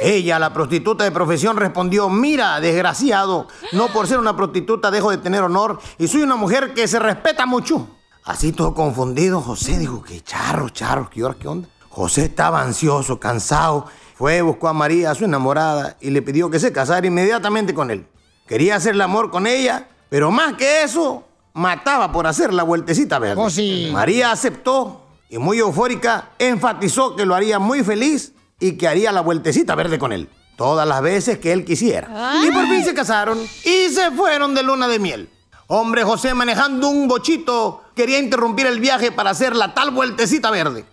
[SPEAKER 13] Ella, la prostituta de profesión, respondió, mira, desgraciado, no por ser una prostituta dejo de tener honor y soy una mujer que se respeta mucho. Así todo confundido, José dijo, qué charro, charro, qué hora, qué onda. José estaba ansioso, cansado. Fue, buscó a María, su enamorada, y le pidió que se casara inmediatamente con él. Quería hacer el amor con ella, pero más que eso, mataba por hacer la vueltecita verde.
[SPEAKER 1] Oh, sí.
[SPEAKER 13] María aceptó y muy eufórica enfatizó que lo haría muy feliz y que haría la vueltecita verde con él. Todas las veces que él quisiera. Y por fin se casaron y se fueron de luna de miel. Hombre José manejando un bochito quería interrumpir el viaje para hacer la tal vueltecita verde.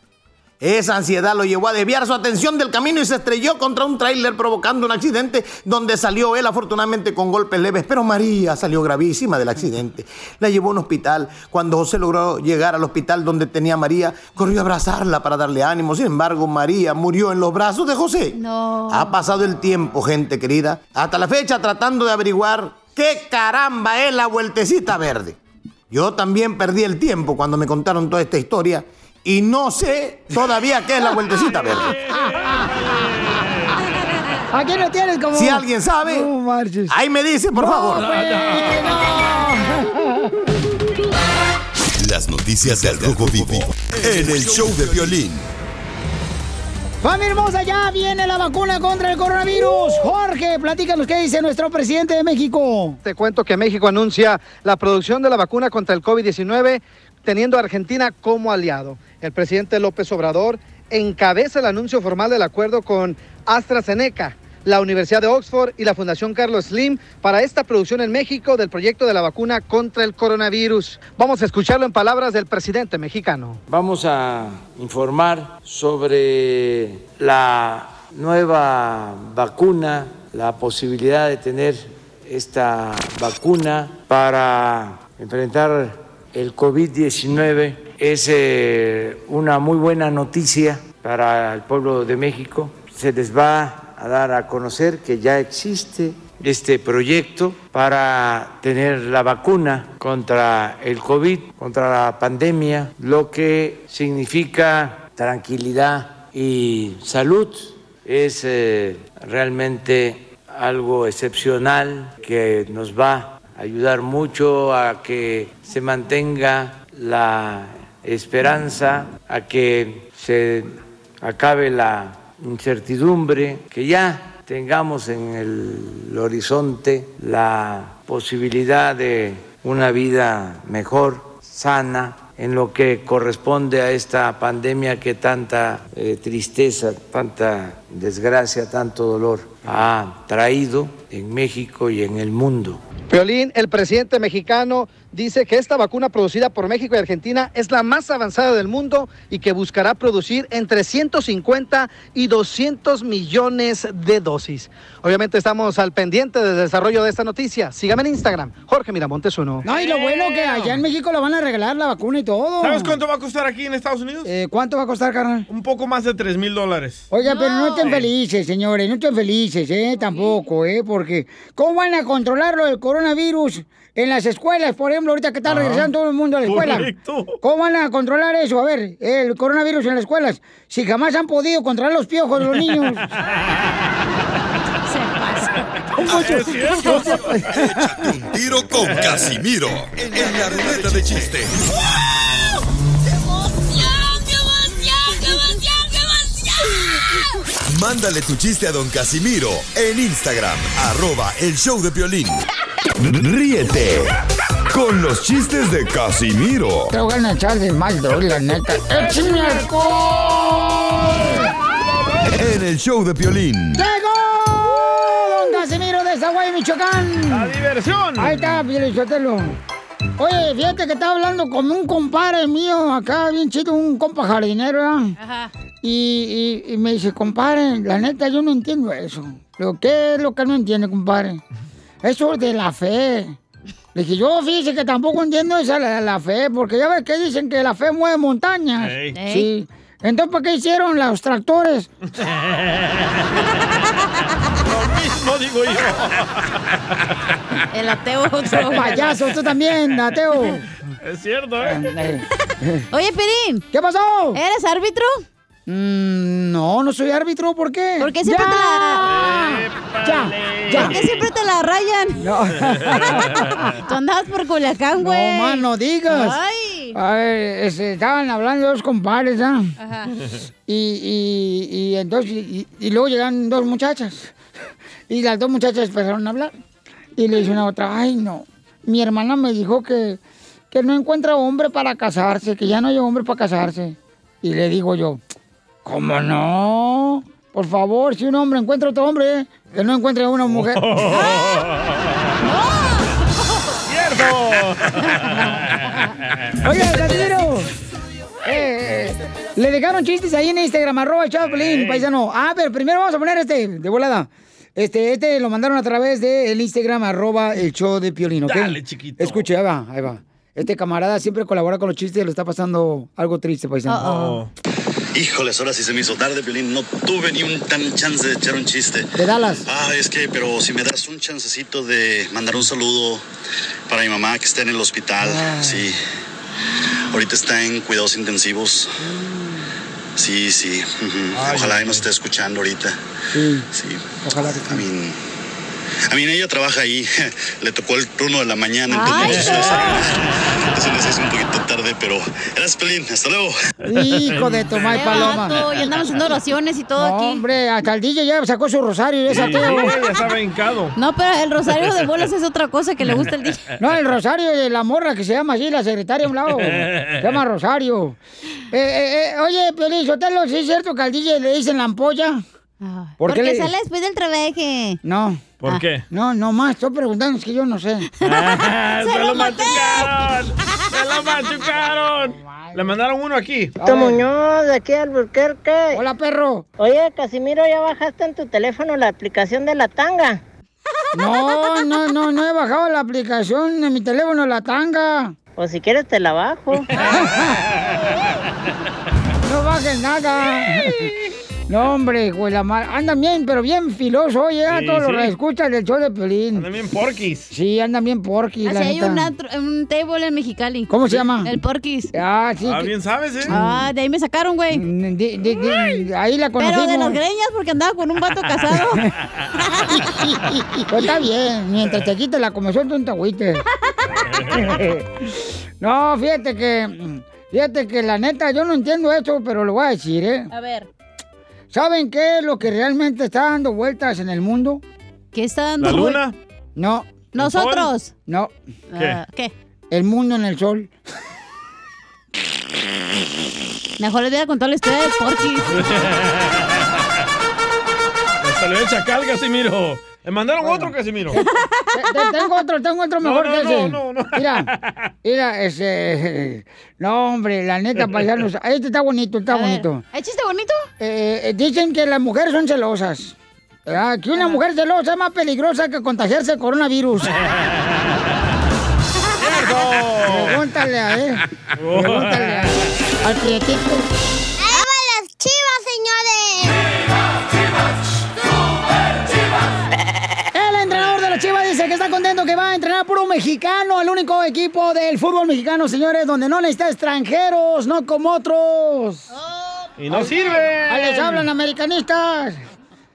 [SPEAKER 13] Esa ansiedad lo llevó a desviar su atención del camino y se estrelló contra un tráiler provocando un accidente donde salió él afortunadamente con golpes leves, pero María salió gravísima del accidente. La llevó a un hospital. Cuando José logró llegar al hospital donde tenía a María, corrió a abrazarla para darle ánimo. Sin embargo, María murió en los brazos de José.
[SPEAKER 5] No.
[SPEAKER 13] Ha pasado el tiempo, gente querida, hasta la fecha tratando de averiguar qué caramba es la vueltecita verde. Yo también perdí el tiempo cuando me contaron toda esta historia y no sé todavía qué es la vueltecita verde.
[SPEAKER 1] Aquí no tienes como.
[SPEAKER 13] Si alguien sabe,
[SPEAKER 1] No marches.
[SPEAKER 13] ahí me dice, por
[SPEAKER 1] No,
[SPEAKER 13] favor.
[SPEAKER 1] pues,
[SPEAKER 4] Las noticias del Rojo Vivo en el show de violín.
[SPEAKER 1] Familia hermosa, ya viene la vacuna contra el coronavirus. Jorge, platícanos qué dice nuestro presidente de México.
[SPEAKER 6] Te cuento que México anuncia la producción de la vacuna contra el COVID-19 teniendo a Argentina como aliado. El presidente López Obrador encabeza el anuncio formal del acuerdo con AstraZeneca, la Universidad de Oxford y la Fundación Carlos Slim para esta producción en México del proyecto de la vacuna contra el coronavirus. Vamos a escucharlo en palabras del presidente mexicano.
[SPEAKER 7] Vamos a informar sobre la nueva vacuna, la posibilidad de tener esta vacuna para enfrentar el COVID-19. Es eh, una muy buena noticia para el pueblo de México. Se les va a dar a conocer que ya existe este proyecto para tener la vacuna contra el COVID, contra la pandemia, lo que significa tranquilidad y salud. Es eh, realmente algo excepcional que nos va ayudar mucho a que se mantenga la esperanza, a que se acabe la incertidumbre, que ya tengamos en el horizonte la posibilidad de una vida mejor, sana, en lo que corresponde a esta pandemia que tanta eh, tristeza, tanta desgracia, tanto dolor ha traído en México y en el mundo.
[SPEAKER 6] Piolín, el presidente mexicano, dice que esta vacuna producida por México y Argentina es la más avanzada del mundo y que buscará producir entre 150 y 200 millones de dosis. Obviamente estamos al pendiente del desarrollo de esta noticia. Sígame en Instagram, Jorge Miramontes uno.
[SPEAKER 1] No, y lo bueno que allá en México le van a regalar la vacuna y todo.
[SPEAKER 3] ¿Sabes cuánto va a costar aquí en Estados Unidos?
[SPEAKER 1] Eh, ¿Cuánto va a costar, carnal?
[SPEAKER 3] Un poco más de 3 mil dólares.
[SPEAKER 1] Oiga, pero no estén felices, señores, no estén felices, ¿eh? Tampoco, ¿eh? Porque, ¿cómo van a controlarlo el coronavirus en las escuelas, por ejemplo, ahorita que está regresando todo el mundo a la escuela?
[SPEAKER 3] Correcto.
[SPEAKER 1] ¿Cómo van a controlar eso? A ver, el coronavirus en las escuelas. Si jamás han podido controlar los piojos de los niños.
[SPEAKER 4] Es cierto. Échate un tiro con Casimiro en la ruleta de chiste. Mándale tu chiste a don Casimiro en Instagram, arroba el show de violín. Ríete con los chistes de Casimiro
[SPEAKER 1] Te voy a echar de mal, la neta. ¡Échame
[SPEAKER 4] en el show de violín.
[SPEAKER 1] ¡Llegó! Don Casimiro de Zaguay, Michoacán.
[SPEAKER 3] ¡La diversión!
[SPEAKER 1] Ahí está, Pielichotelo. Oye, fíjate que estaba hablando con un compadre mío acá, bien chido, un compa jardinero, ¿verdad?
[SPEAKER 5] Ajá.
[SPEAKER 1] Y, y- y me dice, compadre, la neta yo no entiendo eso. Digo, ¿qué es lo que no entiende, compadre? Eso de la fe. Le dije, yo fíjese que tampoco entiendo esa la, la fe, porque ya ves que dicen que la fe mueve montañas.
[SPEAKER 3] Ey.
[SPEAKER 1] Sí. Entonces, ¿para qué hicieron los tractores?
[SPEAKER 3] Lo mismo digo yo.
[SPEAKER 5] El ateo otro.
[SPEAKER 1] Payaso, tú también, ateo.
[SPEAKER 3] Es cierto, ¿eh?
[SPEAKER 5] Oye, Pirín.
[SPEAKER 1] ¿Qué pasó?
[SPEAKER 5] ¿Eres árbitro?
[SPEAKER 1] Mm, no, no soy árbitro, ¿por qué?
[SPEAKER 5] Porque siempre
[SPEAKER 1] ¡Ya!
[SPEAKER 5] te la...
[SPEAKER 1] Ya, ya.
[SPEAKER 5] ¿Por qué siempre te la rayan?
[SPEAKER 1] No.
[SPEAKER 5] Tú andabas por Culiacán, güey.
[SPEAKER 1] No, más no digas.
[SPEAKER 5] Ay.
[SPEAKER 1] Ay, este, estaban hablando dos compadres, ¿ah?
[SPEAKER 5] Ajá.
[SPEAKER 1] Y, y, y entonces, y, y luego llegan dos muchachas. Y las dos muchachas empezaron a hablar. Y le dice una a otra, ay, no. Mi hermana me dijo que, que no encuentra hombre para casarse, que ya no hay hombre para casarse. Y le digo yo, ¿cómo no? Por favor, si un hombre encuentra otro hombre, que no encuentre a una mujer.
[SPEAKER 3] ¡Cierto!
[SPEAKER 1] Oye, Casimiro. Eh, Le dejaron chistes ahí en Instagram, arroba el Chaplin, paisano. Ah, pero primero vamos a poner este, de volada. Este, este lo mandaron a través del Instagram, arroba el show de Piolín, ¿ok?
[SPEAKER 3] Dale, chiquito.
[SPEAKER 1] Escuche, ahí va, ahí va. Este camarada siempre colabora con los chistes y le está pasando algo triste, paisano.
[SPEAKER 27] Híjoles, ahora sí se me hizo tarde, Piolín. No tuve ni un tan chance de echar un chiste.
[SPEAKER 1] De Dallas.
[SPEAKER 27] Ah, es que, pero si me das un chancecito de mandar un saludo para mi mamá que está en el hospital.
[SPEAKER 1] Ah.
[SPEAKER 27] Sí. Ahorita está en cuidados intensivos. Sí, sí. ujú. Ojalá y nos esté escuchando ahorita.
[SPEAKER 1] Sí.
[SPEAKER 27] Sí.
[SPEAKER 1] Ojalá que
[SPEAKER 27] A mí, a mí ella trabaja ahí. Le tocó el turno de la mañana.
[SPEAKER 5] Ay,
[SPEAKER 27] Entonces, se les hizo un poquito tarde, pero gracias, Pelín. Hasta luego.
[SPEAKER 1] Hijo de Tomás Paloma.
[SPEAKER 5] y andamos haciendo oraciones y todo
[SPEAKER 1] No,
[SPEAKER 5] aquí.
[SPEAKER 1] hombre, hasta el DJ ya sacó su rosario y es ateo.
[SPEAKER 3] ya estaba hincado.
[SPEAKER 5] No, pero el rosario de bolas es otra cosa que le gusta al DJ.
[SPEAKER 1] No, el Rosario de la morra que se llama así, la secretaria a un lado. Se llama Rosario. Eh, eh, eh, oye, Sotelo, ¿sí es cierto que al DJ le dicen la ampolla? ¿Por qué
[SPEAKER 5] Porque
[SPEAKER 1] le-
[SPEAKER 5] sale después del trabaje.
[SPEAKER 1] No.
[SPEAKER 3] ¿Por qué?
[SPEAKER 1] No, no más, estoy preguntando, es que yo no sé.
[SPEAKER 3] Ah, ¡Se lo machucaron! ¡Se lo machucaron! Le mandaron uno aquí.
[SPEAKER 28] Tito Muñoz, de aquí al Burquerque.
[SPEAKER 1] Hola, perro.
[SPEAKER 28] Oye, Casimiro, ¿ya bajaste en tu teléfono la aplicación de la tanga?
[SPEAKER 1] No, no, no, no he bajado la aplicación en mi teléfono, la tanga.
[SPEAKER 28] Pues si quieres te la bajo.
[SPEAKER 1] No bajes nada. No, hombre, güey, la mar... Andan bien, pero bien filoso, oye, a
[SPEAKER 3] Sí,
[SPEAKER 1] todos
[SPEAKER 3] sí.
[SPEAKER 1] los escuchas del show de Pelín.
[SPEAKER 3] Andan bien porquis.
[SPEAKER 1] Sí, andan bien porquis,
[SPEAKER 5] Así
[SPEAKER 1] la
[SPEAKER 5] hay
[SPEAKER 1] neta.
[SPEAKER 5] un, un table en Mexicali.
[SPEAKER 1] ¿Cómo se llama?
[SPEAKER 5] El Porquis.
[SPEAKER 1] Ah, sí.
[SPEAKER 3] Ah,
[SPEAKER 1] que-
[SPEAKER 3] bien sabes, ¿eh?
[SPEAKER 5] Ah, de ahí me sacaron, güey.
[SPEAKER 1] de- de- de- ahí la conocimos.
[SPEAKER 5] Pero de las greñas porque andaba con un vato casado.
[SPEAKER 1] Pues está bien, mientras te quites la comezón, tú no te agüites. No, fíjate que, fíjate que la neta, yo no entiendo esto, pero lo voy a decir, ¿eh?
[SPEAKER 5] A ver.
[SPEAKER 1] ¿Saben qué es lo que realmente está dando vueltas en el mundo?
[SPEAKER 5] ¿Qué está dando
[SPEAKER 3] ¿La luna?
[SPEAKER 1] No.
[SPEAKER 5] ¿Nosotros?
[SPEAKER 1] No.
[SPEAKER 5] Ah, ¿Qué?
[SPEAKER 1] El mundo en el sol.
[SPEAKER 5] Mejor les voy a contar la historia del Porquis.
[SPEAKER 3] Le salió el chacal, Casimiro. Le mandaron otro, Casimiro.
[SPEAKER 1] Te- te- tengo otro, tengo otro
[SPEAKER 3] No,
[SPEAKER 1] mejor
[SPEAKER 3] no,
[SPEAKER 1] que
[SPEAKER 3] no,
[SPEAKER 1] ese.
[SPEAKER 3] no, no.
[SPEAKER 1] Mira, mira, ese. No, hombre, la neta, paisanos. Este está bonito, está
[SPEAKER 5] A ver,
[SPEAKER 1] bonito.
[SPEAKER 5] ¿Hay chiste bonito?
[SPEAKER 1] Eh, eh, dicen que las mujeres son celosas. ¿verdad? Que una mujer celosa es más peligrosa que contagiarse de coronavirus. Pregúntale a él. Pregúntale a, al prietito. Dice que está contento que va a entrenar puro mexicano, el único equipo del fútbol mexicano, señores, donde no necesita extranjeros, no como otros.
[SPEAKER 3] Y no sirve.
[SPEAKER 1] Ahí les hablan americanistas.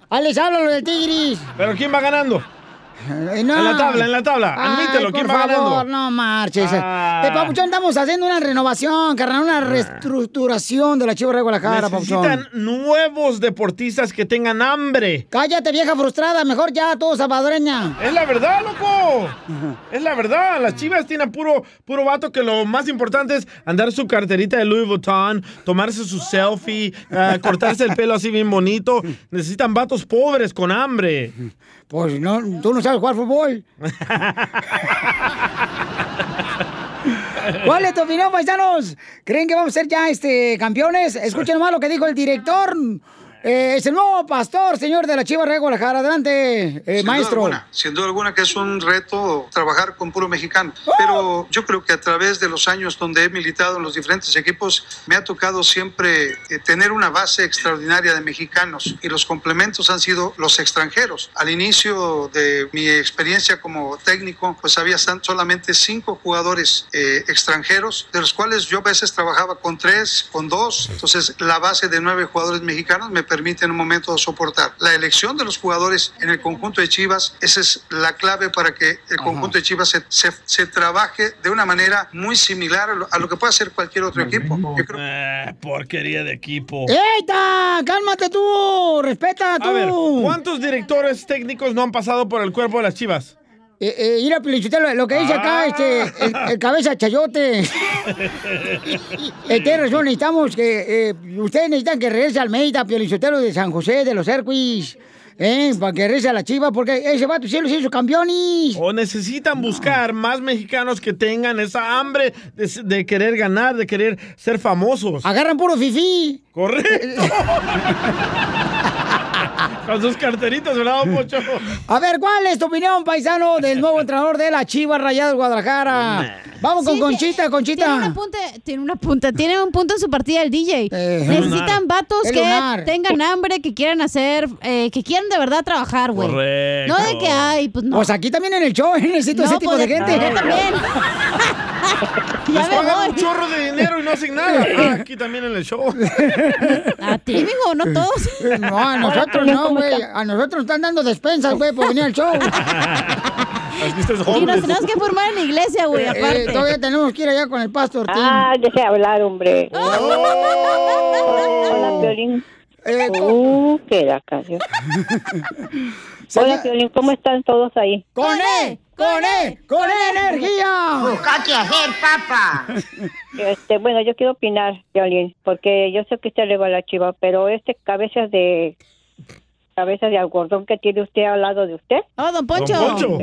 [SPEAKER 1] Ahí les hablan los del Tigris.
[SPEAKER 3] ¿Pero quién va ganando?
[SPEAKER 1] Eh, no.
[SPEAKER 3] En la tabla, en la tabla.
[SPEAKER 1] Ay,
[SPEAKER 3] Admítelo, ¿quién
[SPEAKER 1] por
[SPEAKER 3] va
[SPEAKER 1] favor,
[SPEAKER 3] ganando?
[SPEAKER 1] no marches.
[SPEAKER 3] Ah.
[SPEAKER 1] Eh, Papuchón, estamos haciendo una renovación, carnal, una reestructuración de la Chivas de Guadalajara, Papuchón.
[SPEAKER 3] Necesitan nuevos deportistas que tengan hambre.
[SPEAKER 1] Cállate, vieja frustrada, mejor ya, todo salvadoreña.
[SPEAKER 3] Es la verdad, loco. Es la verdad. Las chivas tienen puro, puro vato que lo más importante es andar su carterita de Louis Vuitton, tomarse su selfie, eh, cortarse el pelo así bien bonito. Necesitan vatos pobres con hambre.
[SPEAKER 1] Pues no, tú no sabes jugar fútbol. ¿Cuál es tu opinión, paisanos? ¿Creen que vamos a ser ya este, campeones? Escuchen nomás lo que dijo el director. Eh, es el nuevo pastor, señor de la Chivas de Guadalajara. Adelante, eh,
[SPEAKER 23] Sin
[SPEAKER 1] maestro.
[SPEAKER 23] Duda alguna, sin duda alguna que es un reto trabajar con puro mexicano. Pero yo creo que a través de los años donde he militado en los diferentes equipos, me ha tocado siempre eh, tener una base extraordinaria de mexicanos y los complementos han sido los extranjeros. Al inicio de mi experiencia como técnico, pues había solamente cinco jugadores eh, extranjeros, de los cuales yo a veces trabajaba con tres, con dos. Entonces la base de nueve jugadores mexicanos me permite en un momento soportar. La elección de los jugadores en el conjunto de Chivas, esa es la clave para que el conjunto de Chivas se, se- se trabaje de una manera muy similar a lo, a lo que puede hacer cualquier otro equipo. Yo creo
[SPEAKER 3] Eh, porquería de equipo.
[SPEAKER 1] ¡Eita! ¡Cálmate tú! ¡Respeta tú!
[SPEAKER 3] A ver, ¿cuántos directores técnicos no han pasado por el cuerpo de las chivas?
[SPEAKER 1] Eh, eh, mira, Pelichotelo, lo que dice acá,
[SPEAKER 3] Ah.
[SPEAKER 1] este, el, el cabeza chayote. Eh, tiene razón, necesitamos que, eh, ustedes necesitan que regrese Almeida, Piolichotelo de San José, de los Erquis. Eh, para que reza la chiva, porque ese vato sí los hizo campeones.
[SPEAKER 3] O necesitan buscar más mexicanos que tengan esa hambre de, de querer ganar, de querer ser famosos.
[SPEAKER 1] Agarran puro fifí.
[SPEAKER 3] Correcto. Con sus carteritas, ¿verdad, Pocho?
[SPEAKER 1] A ver, ¿cuál es tu opinión, paisano, del nuevo entrenador de la Chivas Rayadas de Guadalajara? Vamos con
[SPEAKER 5] Sí,
[SPEAKER 1] Conchita, Conchita.
[SPEAKER 5] Tiene una punta, tiene una punta, tiene un punto en su partida el DJ. Necesitan vatos
[SPEAKER 1] Es
[SPEAKER 5] que
[SPEAKER 1] lunar.
[SPEAKER 5] tengan hambre, que quieran hacer, eh, que quieran de verdad trabajar, güey.
[SPEAKER 1] Correcto.
[SPEAKER 5] No de que hay, pues no.
[SPEAKER 1] Pues aquí también en el show necesito
[SPEAKER 5] No,
[SPEAKER 1] ese tipo
[SPEAKER 5] pues,
[SPEAKER 1] de gente.
[SPEAKER 5] yo también.
[SPEAKER 3] Les pagan un chorro de dinero y no hacen nada. Ah, aquí también en el show.
[SPEAKER 5] A ti, mijo, no todos.
[SPEAKER 1] No, a nosotros no, güey. A nosotros nos están dando despensas, güey, por venir al show.
[SPEAKER 5] Y nos tenemos que formar en la iglesia, güey,
[SPEAKER 1] Eh,
[SPEAKER 5] aparte.
[SPEAKER 1] todavía tenemos que ir allá con el pastor Tim.
[SPEAKER 29] Ah, deje hablar, hombre. Hola, Piolín.
[SPEAKER 1] Eh,
[SPEAKER 29] Uh, qué la canción. Hola, Piolín, ¿cómo están todos ahí?
[SPEAKER 1] ¡Con E! ¡Con E! ¡Con E energía!
[SPEAKER 29] Busca qué hacer, papá. Este, bueno, yo quiero opinar, Piolín, porque yo sé que usted le va a la chiva, pero este cabezas de cabezas de algodón que tiene usted al lado de usted.
[SPEAKER 5] Oh, don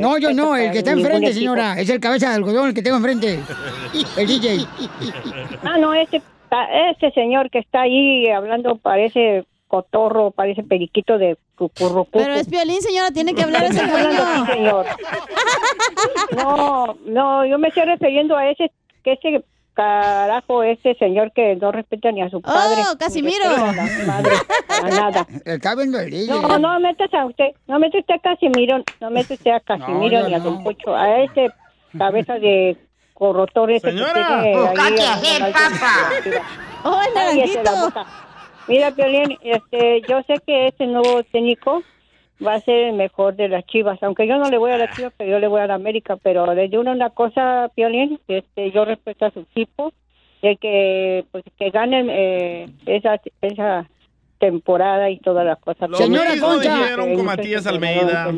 [SPEAKER 1] No, yo no, el que está
[SPEAKER 29] Ningún
[SPEAKER 1] enfrente, señora. Es el cabeza de algodón, el que tengo enfrente. El DJ.
[SPEAKER 29] Ah, no, ese, ese señor que está ahí hablando parece cotorro, parece periquito de cucurrucucu.
[SPEAKER 5] Pero es violín, señora, tiene que hablar ese dueño.
[SPEAKER 29] señor. No, no, yo me estoy refiriendo a ese, que ese carajo, ese señor que no respeta ni a su padre.
[SPEAKER 5] Oh, Casimiro.
[SPEAKER 29] A la madre, para nada.
[SPEAKER 1] El.
[SPEAKER 29] No, no metas a usted, no mete usted a Casimiro, no mete usted a Casimiro
[SPEAKER 1] yo
[SPEAKER 29] ni a
[SPEAKER 1] no.
[SPEAKER 29] Don Pocho, a ese cabeza de corrotor ese
[SPEAKER 5] Señora.
[SPEAKER 29] que tiene
[SPEAKER 5] Busca
[SPEAKER 29] ahí
[SPEAKER 5] qué
[SPEAKER 29] a-
[SPEAKER 5] hacer,
[SPEAKER 29] a-
[SPEAKER 5] papá. Oh, el naranjito.
[SPEAKER 29] Mira, Piolín, este, yo sé que este nuevo técnico va a ser el mejor de las Chivas, aunque yo no le voy a las Chivas, pero yo le voy a la América, pero le digo una cosa, Piolín, este, yo respeto a su equipo, de que, pues, que ganen eh, esa, esa temporada y todas las cosas.
[SPEAKER 1] Señora Concha.
[SPEAKER 29] dijeron con Matías Almeida.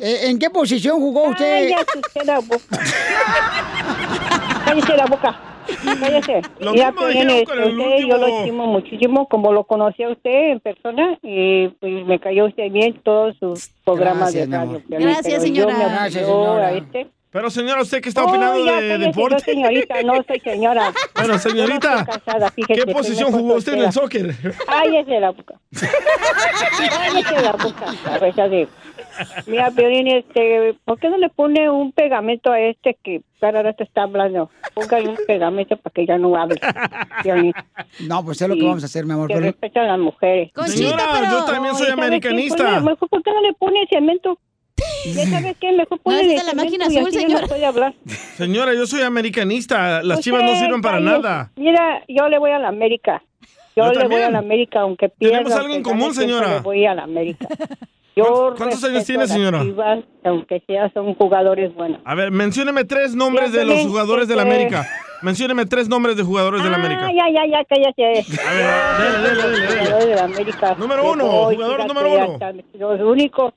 [SPEAKER 1] Eh, ¿En qué posición jugó usted?
[SPEAKER 29] Cállate usted la boca. Cállese la boca. Cállese.
[SPEAKER 1] Lo
[SPEAKER 29] Mira,
[SPEAKER 1] mismo con el
[SPEAKER 29] usted, yo lo
[SPEAKER 1] último.
[SPEAKER 29] estimo muchísimo, como lo conocí a usted en persona, y pues me cayó usted bien todos sus programas
[SPEAKER 3] Gracias,
[SPEAKER 29] de radio.
[SPEAKER 5] Gracias, señora.
[SPEAKER 29] Yo me
[SPEAKER 5] Gracias, señora.
[SPEAKER 29] a este.
[SPEAKER 3] Pero señora, usted que está
[SPEAKER 29] Oh,
[SPEAKER 3] opinando
[SPEAKER 29] ya,
[SPEAKER 3] de
[SPEAKER 29] cállese,
[SPEAKER 3] deporte.
[SPEAKER 29] No, señorita, no soy señora.
[SPEAKER 3] Bueno, señorita,
[SPEAKER 29] no casada, fíjese,
[SPEAKER 3] ¿qué posición jugó usted en el soccer?
[SPEAKER 29] Cállese la boca. Cállese la boca, cabeza de... Mira, Piolín, este, ¿por qué no le pone un pegamento a este que cada rato está hablando? Póngale un pegamento para que ya no hable. Piolín.
[SPEAKER 1] No, pues es lo que vamos a hacer, mi amor.
[SPEAKER 29] Que
[SPEAKER 1] pero-
[SPEAKER 29] respetan a las mujeres.
[SPEAKER 3] Señora, yo también soy americanista.
[SPEAKER 29] Pues, mejor, ¿por qué no le pone cemento? Ya sabes qué, mejor pone
[SPEAKER 5] esa es la máquina azul, señora.
[SPEAKER 29] puede hablar.
[SPEAKER 3] Señora, yo soy americanista. Las
[SPEAKER 29] Pues,
[SPEAKER 3] chivas no
[SPEAKER 29] eh,
[SPEAKER 3] sirven para nada.
[SPEAKER 29] Mira, yo le voy a la América. Yo,
[SPEAKER 3] Yo
[SPEAKER 29] le voy a la América, aunque pierda.
[SPEAKER 3] Tenemos algo en
[SPEAKER 29] aunque
[SPEAKER 3] común, señora.
[SPEAKER 29] le voy a la América. Yo
[SPEAKER 3] ¿Cuántos años tiene, señora?
[SPEAKER 29] Chivas, aunque sea, son jugadores buenos.
[SPEAKER 3] A ver, mencióneme tres nombres de los jugadores de la
[SPEAKER 29] este-
[SPEAKER 3] América. Mencióneme tres nombres de jugadores de la América.
[SPEAKER 29] Ah, ya, ya, ya, cállate.
[SPEAKER 3] A ver, dele, dele, dele, dele.
[SPEAKER 29] Jugadores de la América.
[SPEAKER 3] Número uno, jugador número uno.
[SPEAKER 29] Los únicos,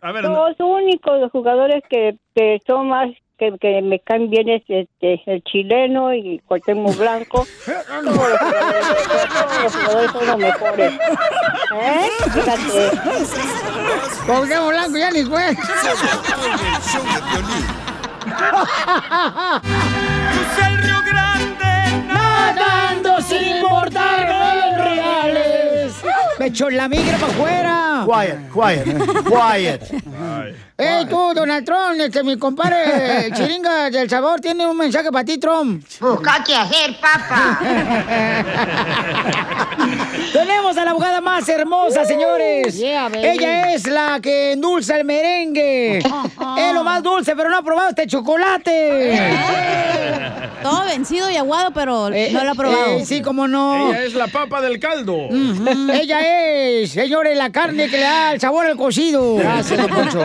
[SPEAKER 3] A ver,
[SPEAKER 29] los únicos jugadores que, que son más que, que me caen bien es este, el chileno y Cuauhtémoc Blanco. Todos los jugadores, todos los jugadores son los mejores. ¿Eh? Fíjate.
[SPEAKER 1] Cuauhtémoc Blanco ya ni fue.
[SPEAKER 17] Crucé el Río Grande
[SPEAKER 1] Nadando sin importarme reales. Me echó la migra para afuera.
[SPEAKER 13] Quiet, quiet, quiet.
[SPEAKER 1] Ey, tú, Donald Trump, este, mi compadre el Chiringa del Sabor, tiene un mensaje para ti, Trump.
[SPEAKER 17] Busca qué hacer, papá.
[SPEAKER 1] Tenemos a la abogada más hermosa, señores.
[SPEAKER 17] Yeah, baby.
[SPEAKER 1] Ella es la que endulza el merengue. es lo más dulce, pero no ha probado este chocolate.
[SPEAKER 5] Todo vencido y aguado, pero no lo ha probado.
[SPEAKER 1] eh, sí, cómo no.
[SPEAKER 3] Ella es la papa del caldo.
[SPEAKER 1] Ella es, señores, la carne que le da el sabor al cocido. Gracias, don Poncho.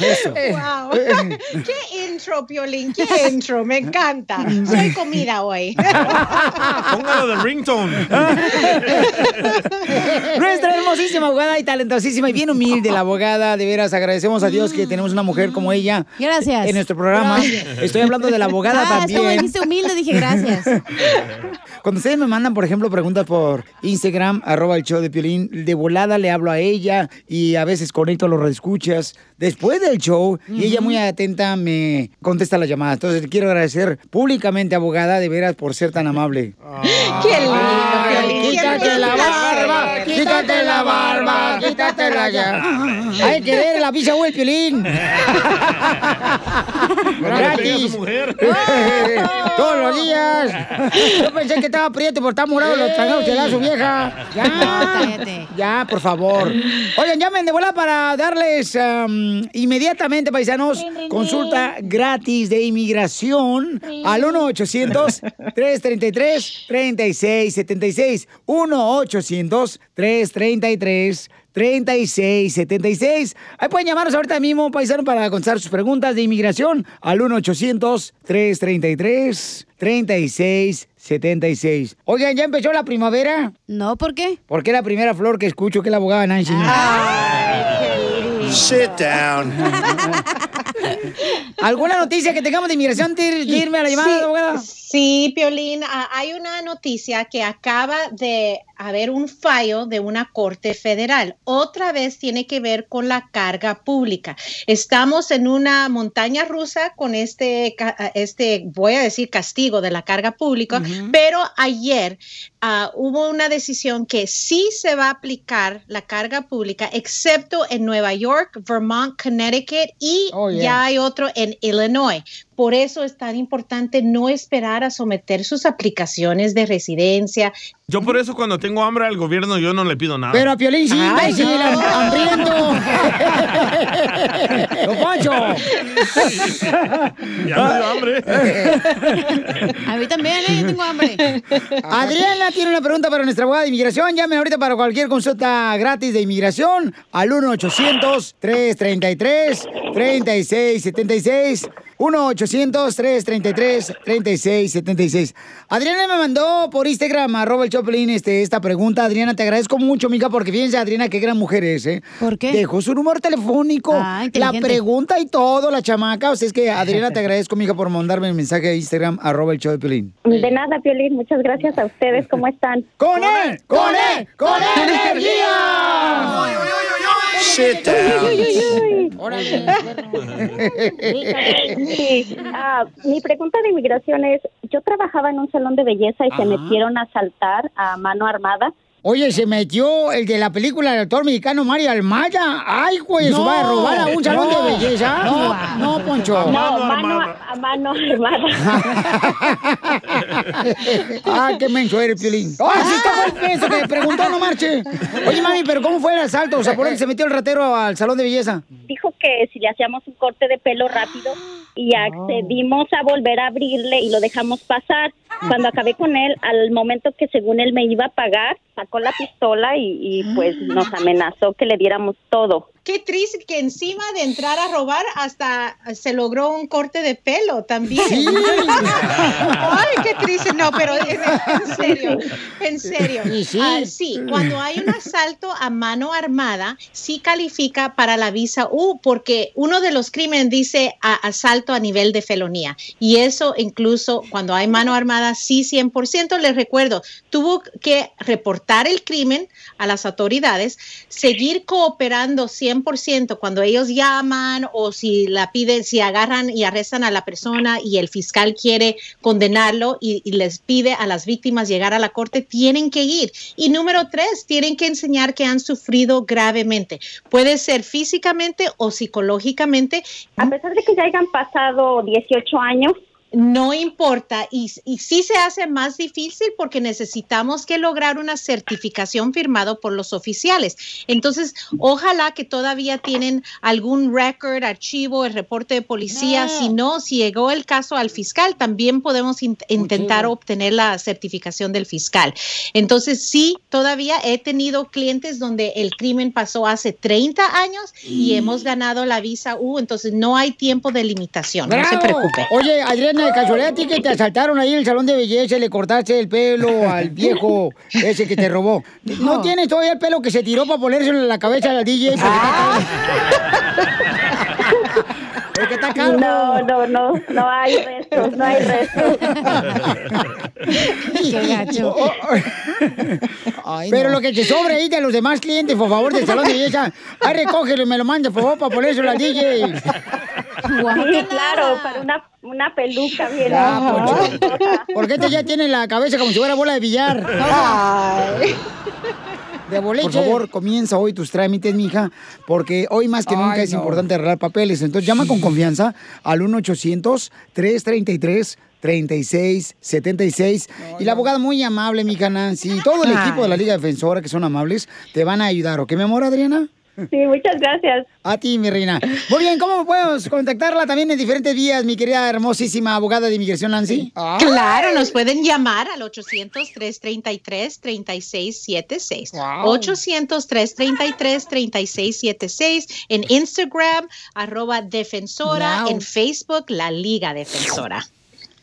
[SPEAKER 1] Eso.
[SPEAKER 30] Wow. Qué intro, Piolín, qué intro, me encanta. Soy comida hoy.
[SPEAKER 3] Póngalo de ringtone.
[SPEAKER 1] Nuestra hermosísima abogada y talentosísima y bien humilde la abogada. De veras, agradecemos a Dios que tenemos una mujer como ella.
[SPEAKER 5] Gracias.
[SPEAKER 1] En nuestro programa.
[SPEAKER 5] Gracias.
[SPEAKER 1] Estoy hablando de la abogada
[SPEAKER 5] ah, es como
[SPEAKER 1] también.
[SPEAKER 5] dijiste humilde, dije gracias.
[SPEAKER 1] Cuando ustedes me mandan, por ejemplo, preguntas por Instagram, arroba el show de Piolín, de volada le hablo a ella y a veces conecto a los reescuchas después del show y ella muy atenta me contesta la llamada. Entonces, le quiero agradecer públicamente, abogada, de veras por ser tan amable.
[SPEAKER 30] ¡Qué lindo,
[SPEAKER 1] Ay,
[SPEAKER 30] Piolín!
[SPEAKER 1] quítate
[SPEAKER 30] ¡Qué
[SPEAKER 1] la barba, quítate la barba, quítate la ya. Hay que ver la pizza o el Piolín. Gratis. Todos los días. Yo pensé que estaba prieto por estar morado los tragados que da su vieja. Ya. Ya, por favor. Oigan, llamen de volada para darles am, inmediatamente, paisanos, consulta gratis de inmigración al 1-800-333-3676. 1-800-333-3676. Ahí pueden llamarnos ahorita mismo, paisano, para contestar sus preguntas de inmigración al 1-800-333-3676. Oigan, ¿ya empezó la primavera?
[SPEAKER 5] No, ¿por qué?
[SPEAKER 1] Porque es la primera flor que escucho que es la abogada Nancy.
[SPEAKER 17] Sit down.
[SPEAKER 1] ¿Alguna noticia que tengamos de inmigración antes de irme a la llamada,
[SPEAKER 30] Sí,
[SPEAKER 1] abogada?
[SPEAKER 30] Sí, Piolín, ah, hay una noticia que acaba de haber un fallo de una corte federal. Otra vez tiene que ver con la carga pública. Estamos en una montaña rusa con este, este voy a decir, castigo de la carga pública, pero ayer ah, hubo una decisión que sí se va a aplicar la carga pública, excepto en Nueva York, Vermont, Connecticut y
[SPEAKER 1] Oh, yeah.
[SPEAKER 30] ya hay otro en Illinois. Por eso es tan importante no esperar a someter sus aplicaciones de residencia.
[SPEAKER 3] Yo por eso cuando tengo hambre al gobierno yo no le pido nada.
[SPEAKER 1] Pero a Piolín sí,
[SPEAKER 30] Ay, no.
[SPEAKER 1] ham- hambriento. ¡Don Poncho!
[SPEAKER 3] Ya me dio hambre.
[SPEAKER 5] A mí también, ¿eh? Yo tengo hambre.
[SPEAKER 1] Adriana tiene una pregunta para nuestra abogada de inmigración. Llamen ahorita para cualquier consulta gratis de inmigración al 1-800-333-3676. 1-800-333-3676. Adriana me mandó por Instagram, arroba el Choplin, este, esta pregunta. Adriana, te agradezco mucho, mija, porque fíjense, Adriana, qué gran mujer es, ¿eh?
[SPEAKER 5] ¿Por qué?
[SPEAKER 1] Dejó su número telefónico,
[SPEAKER 5] Ah,
[SPEAKER 1] la pregunta y todo, la chamaca. O sea, es que, Adriana, te agradezco, mija, por mandarme el mensaje de Instagram, arroba el show de Pelín.
[SPEAKER 31] De nada, Piolín. Muchas gracias a ustedes. ¿Cómo están?
[SPEAKER 1] ¡Con él! ¡Con él! ¡Con energía!
[SPEAKER 17] Sit down.
[SPEAKER 31] Ah, mi pregunta de inmigración es, yo trabajaba en un salón de belleza y se metieron a asaltar a mano armada.
[SPEAKER 1] Oye, se metió el de la película del actor mexicano Mario Almaya. ¡Ay, güey! ¿Se
[SPEAKER 31] No.
[SPEAKER 1] va a robar a un salón
[SPEAKER 31] No.
[SPEAKER 1] de belleza? No, no, Poncho.
[SPEAKER 31] No, mano, a mano
[SPEAKER 1] ah, qué menso eres, Piolín. ¡Ay, sí, está el menso que preguntó, no marche! Oye, mami, ¿pero cómo fue el asalto? O sea, ¿por qué se metió el ratero al salón de belleza?
[SPEAKER 31] Dijo que si le hacíamos un corte de pelo rápido y accedimos a volver a abrirle y lo dejamos pasar. Cuando acabé con él, al momento que según él me iba a pagar, sacó la pistola y, y, pues nos amenazó que le diéramos todo.
[SPEAKER 30] Qué triste que encima de entrar a robar hasta se logró un corte de pelo también.
[SPEAKER 1] Sí.
[SPEAKER 30] Ay, qué triste. No, pero en, serio, en serio.
[SPEAKER 1] Sí.
[SPEAKER 30] Ah, sí, cuando hay un asalto a mano armada, sí califica para la visa U, porque uno de los crímenes dice a- asalto a nivel de felonía. Y eso incluso cuando hay mano armada, sí 100%. Les recuerdo, tuvo que reportar el crimen a las autoridades, seguir cooperando 100% cuando ellos llaman o si la piden, si agarran y arrestan a la persona y el fiscal quiere condenarlo y, y les pide a las víctimas llegar a la corte, tienen que ir. Y número tres, tienen que enseñar que han sufrido gravemente. Puede ser físicamente o psicológicamente.
[SPEAKER 31] A pesar de que ya hayan pasado 18 años,
[SPEAKER 30] no importa y, y sí se hace más difícil porque necesitamos que lograr una certificación firmado por los oficiales. Entonces, ojalá que todavía tienen algún record, archivo, el reporte de policía. Si no, si llegó el caso al fiscal, también podemos in- intentar obtener la certificación del fiscal. Entonces, sí, todavía he tenido clientes donde el crimen pasó hace 30 años y hemos ganado la visa U, entonces no hay tiempo de limitación, no se preocupe.
[SPEAKER 1] Oye, Adriana, de casualidad, a ti que te asaltaron ahí en el salón de belleza y le cortaste el pelo al viejo ese que te robó. ¿No tienes todavía el pelo que se tiró para ponérselo en la cabeza al DJ? Porque está calvo.
[SPEAKER 31] No, no, no, no hay restos, no hay restos.
[SPEAKER 5] Qué gacho.
[SPEAKER 1] Pero lo que te sobre ahí de los demás clientes, por favor, del salón de belleza, ahí recógelo y me lo mande, por favor, para ponérselo al DJ.
[SPEAKER 31] Sí, claro, para una, una peluca bien.
[SPEAKER 1] Ya, Poncho. Porque este ya tiene la cabeza como si fuera bola de billar. De boliche. Por favor, comienza hoy tus trámites, mija, porque hoy más que nunca
[SPEAKER 15] Ay,
[SPEAKER 1] es
[SPEAKER 15] no.
[SPEAKER 1] importante arreglar papeles. Entonces llama con confianza al 1-800-333-3676. y la abogada muy amable, mija Nancy, y todo el equipo de la Liga Defensora, que son amables, te van a ayudar. ¿Ok, mi amor, Adriana?
[SPEAKER 31] Sí, muchas gracias.
[SPEAKER 1] A ti, mi reina. Muy bien, ¿cómo podemos contactarla también en diferentes vías, mi querida hermosísima abogada de inmigración, Nancy?
[SPEAKER 30] Claro, nos pueden llamar al 800-333-3676. 800-333-3676 en Instagram, arroba defensora,
[SPEAKER 1] Wow.
[SPEAKER 30] en Facebook, la Liga Defensora.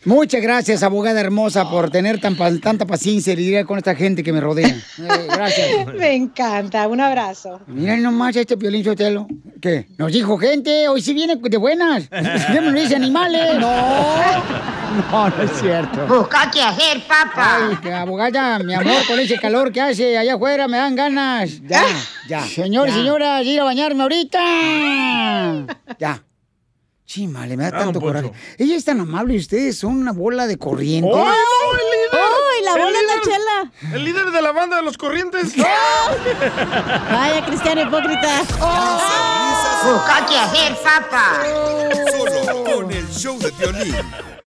[SPEAKER 1] Muchas gracias, abogada hermosa, por tener tan, tanta paciencia y lidiar con esta gente que me rodea. Eh, gracias.
[SPEAKER 30] Me encanta, un abrazo.
[SPEAKER 1] Miren nomás este Piolín Sotelo. ¿Qué? Nos dijo gente, hoy sí viene de buenas. Ya me lo dice animales. No. No, no es cierto.
[SPEAKER 15] Busca qué hacer, papá.
[SPEAKER 1] Ay, que abogada, mi amor, con ese calor que hace allá afuera me dan ganas. Ya, ya. Señor y
[SPEAKER 15] Ya.
[SPEAKER 1] señoras, ir a bañarme ahorita. Ya. Chimale, me da
[SPEAKER 3] Ah,
[SPEAKER 1] tanto coraje. Ella es tan amable y ustedes son una bola de corriente.
[SPEAKER 3] ¡Oh, no, el líder!
[SPEAKER 5] ¡Ay, la bola es la chela!
[SPEAKER 3] El líder de la banda de los corrientes.
[SPEAKER 5] Vaya, cristiano hipócrita.
[SPEAKER 15] Busca qué hacer, papá.
[SPEAKER 4] Solo con el show de violín.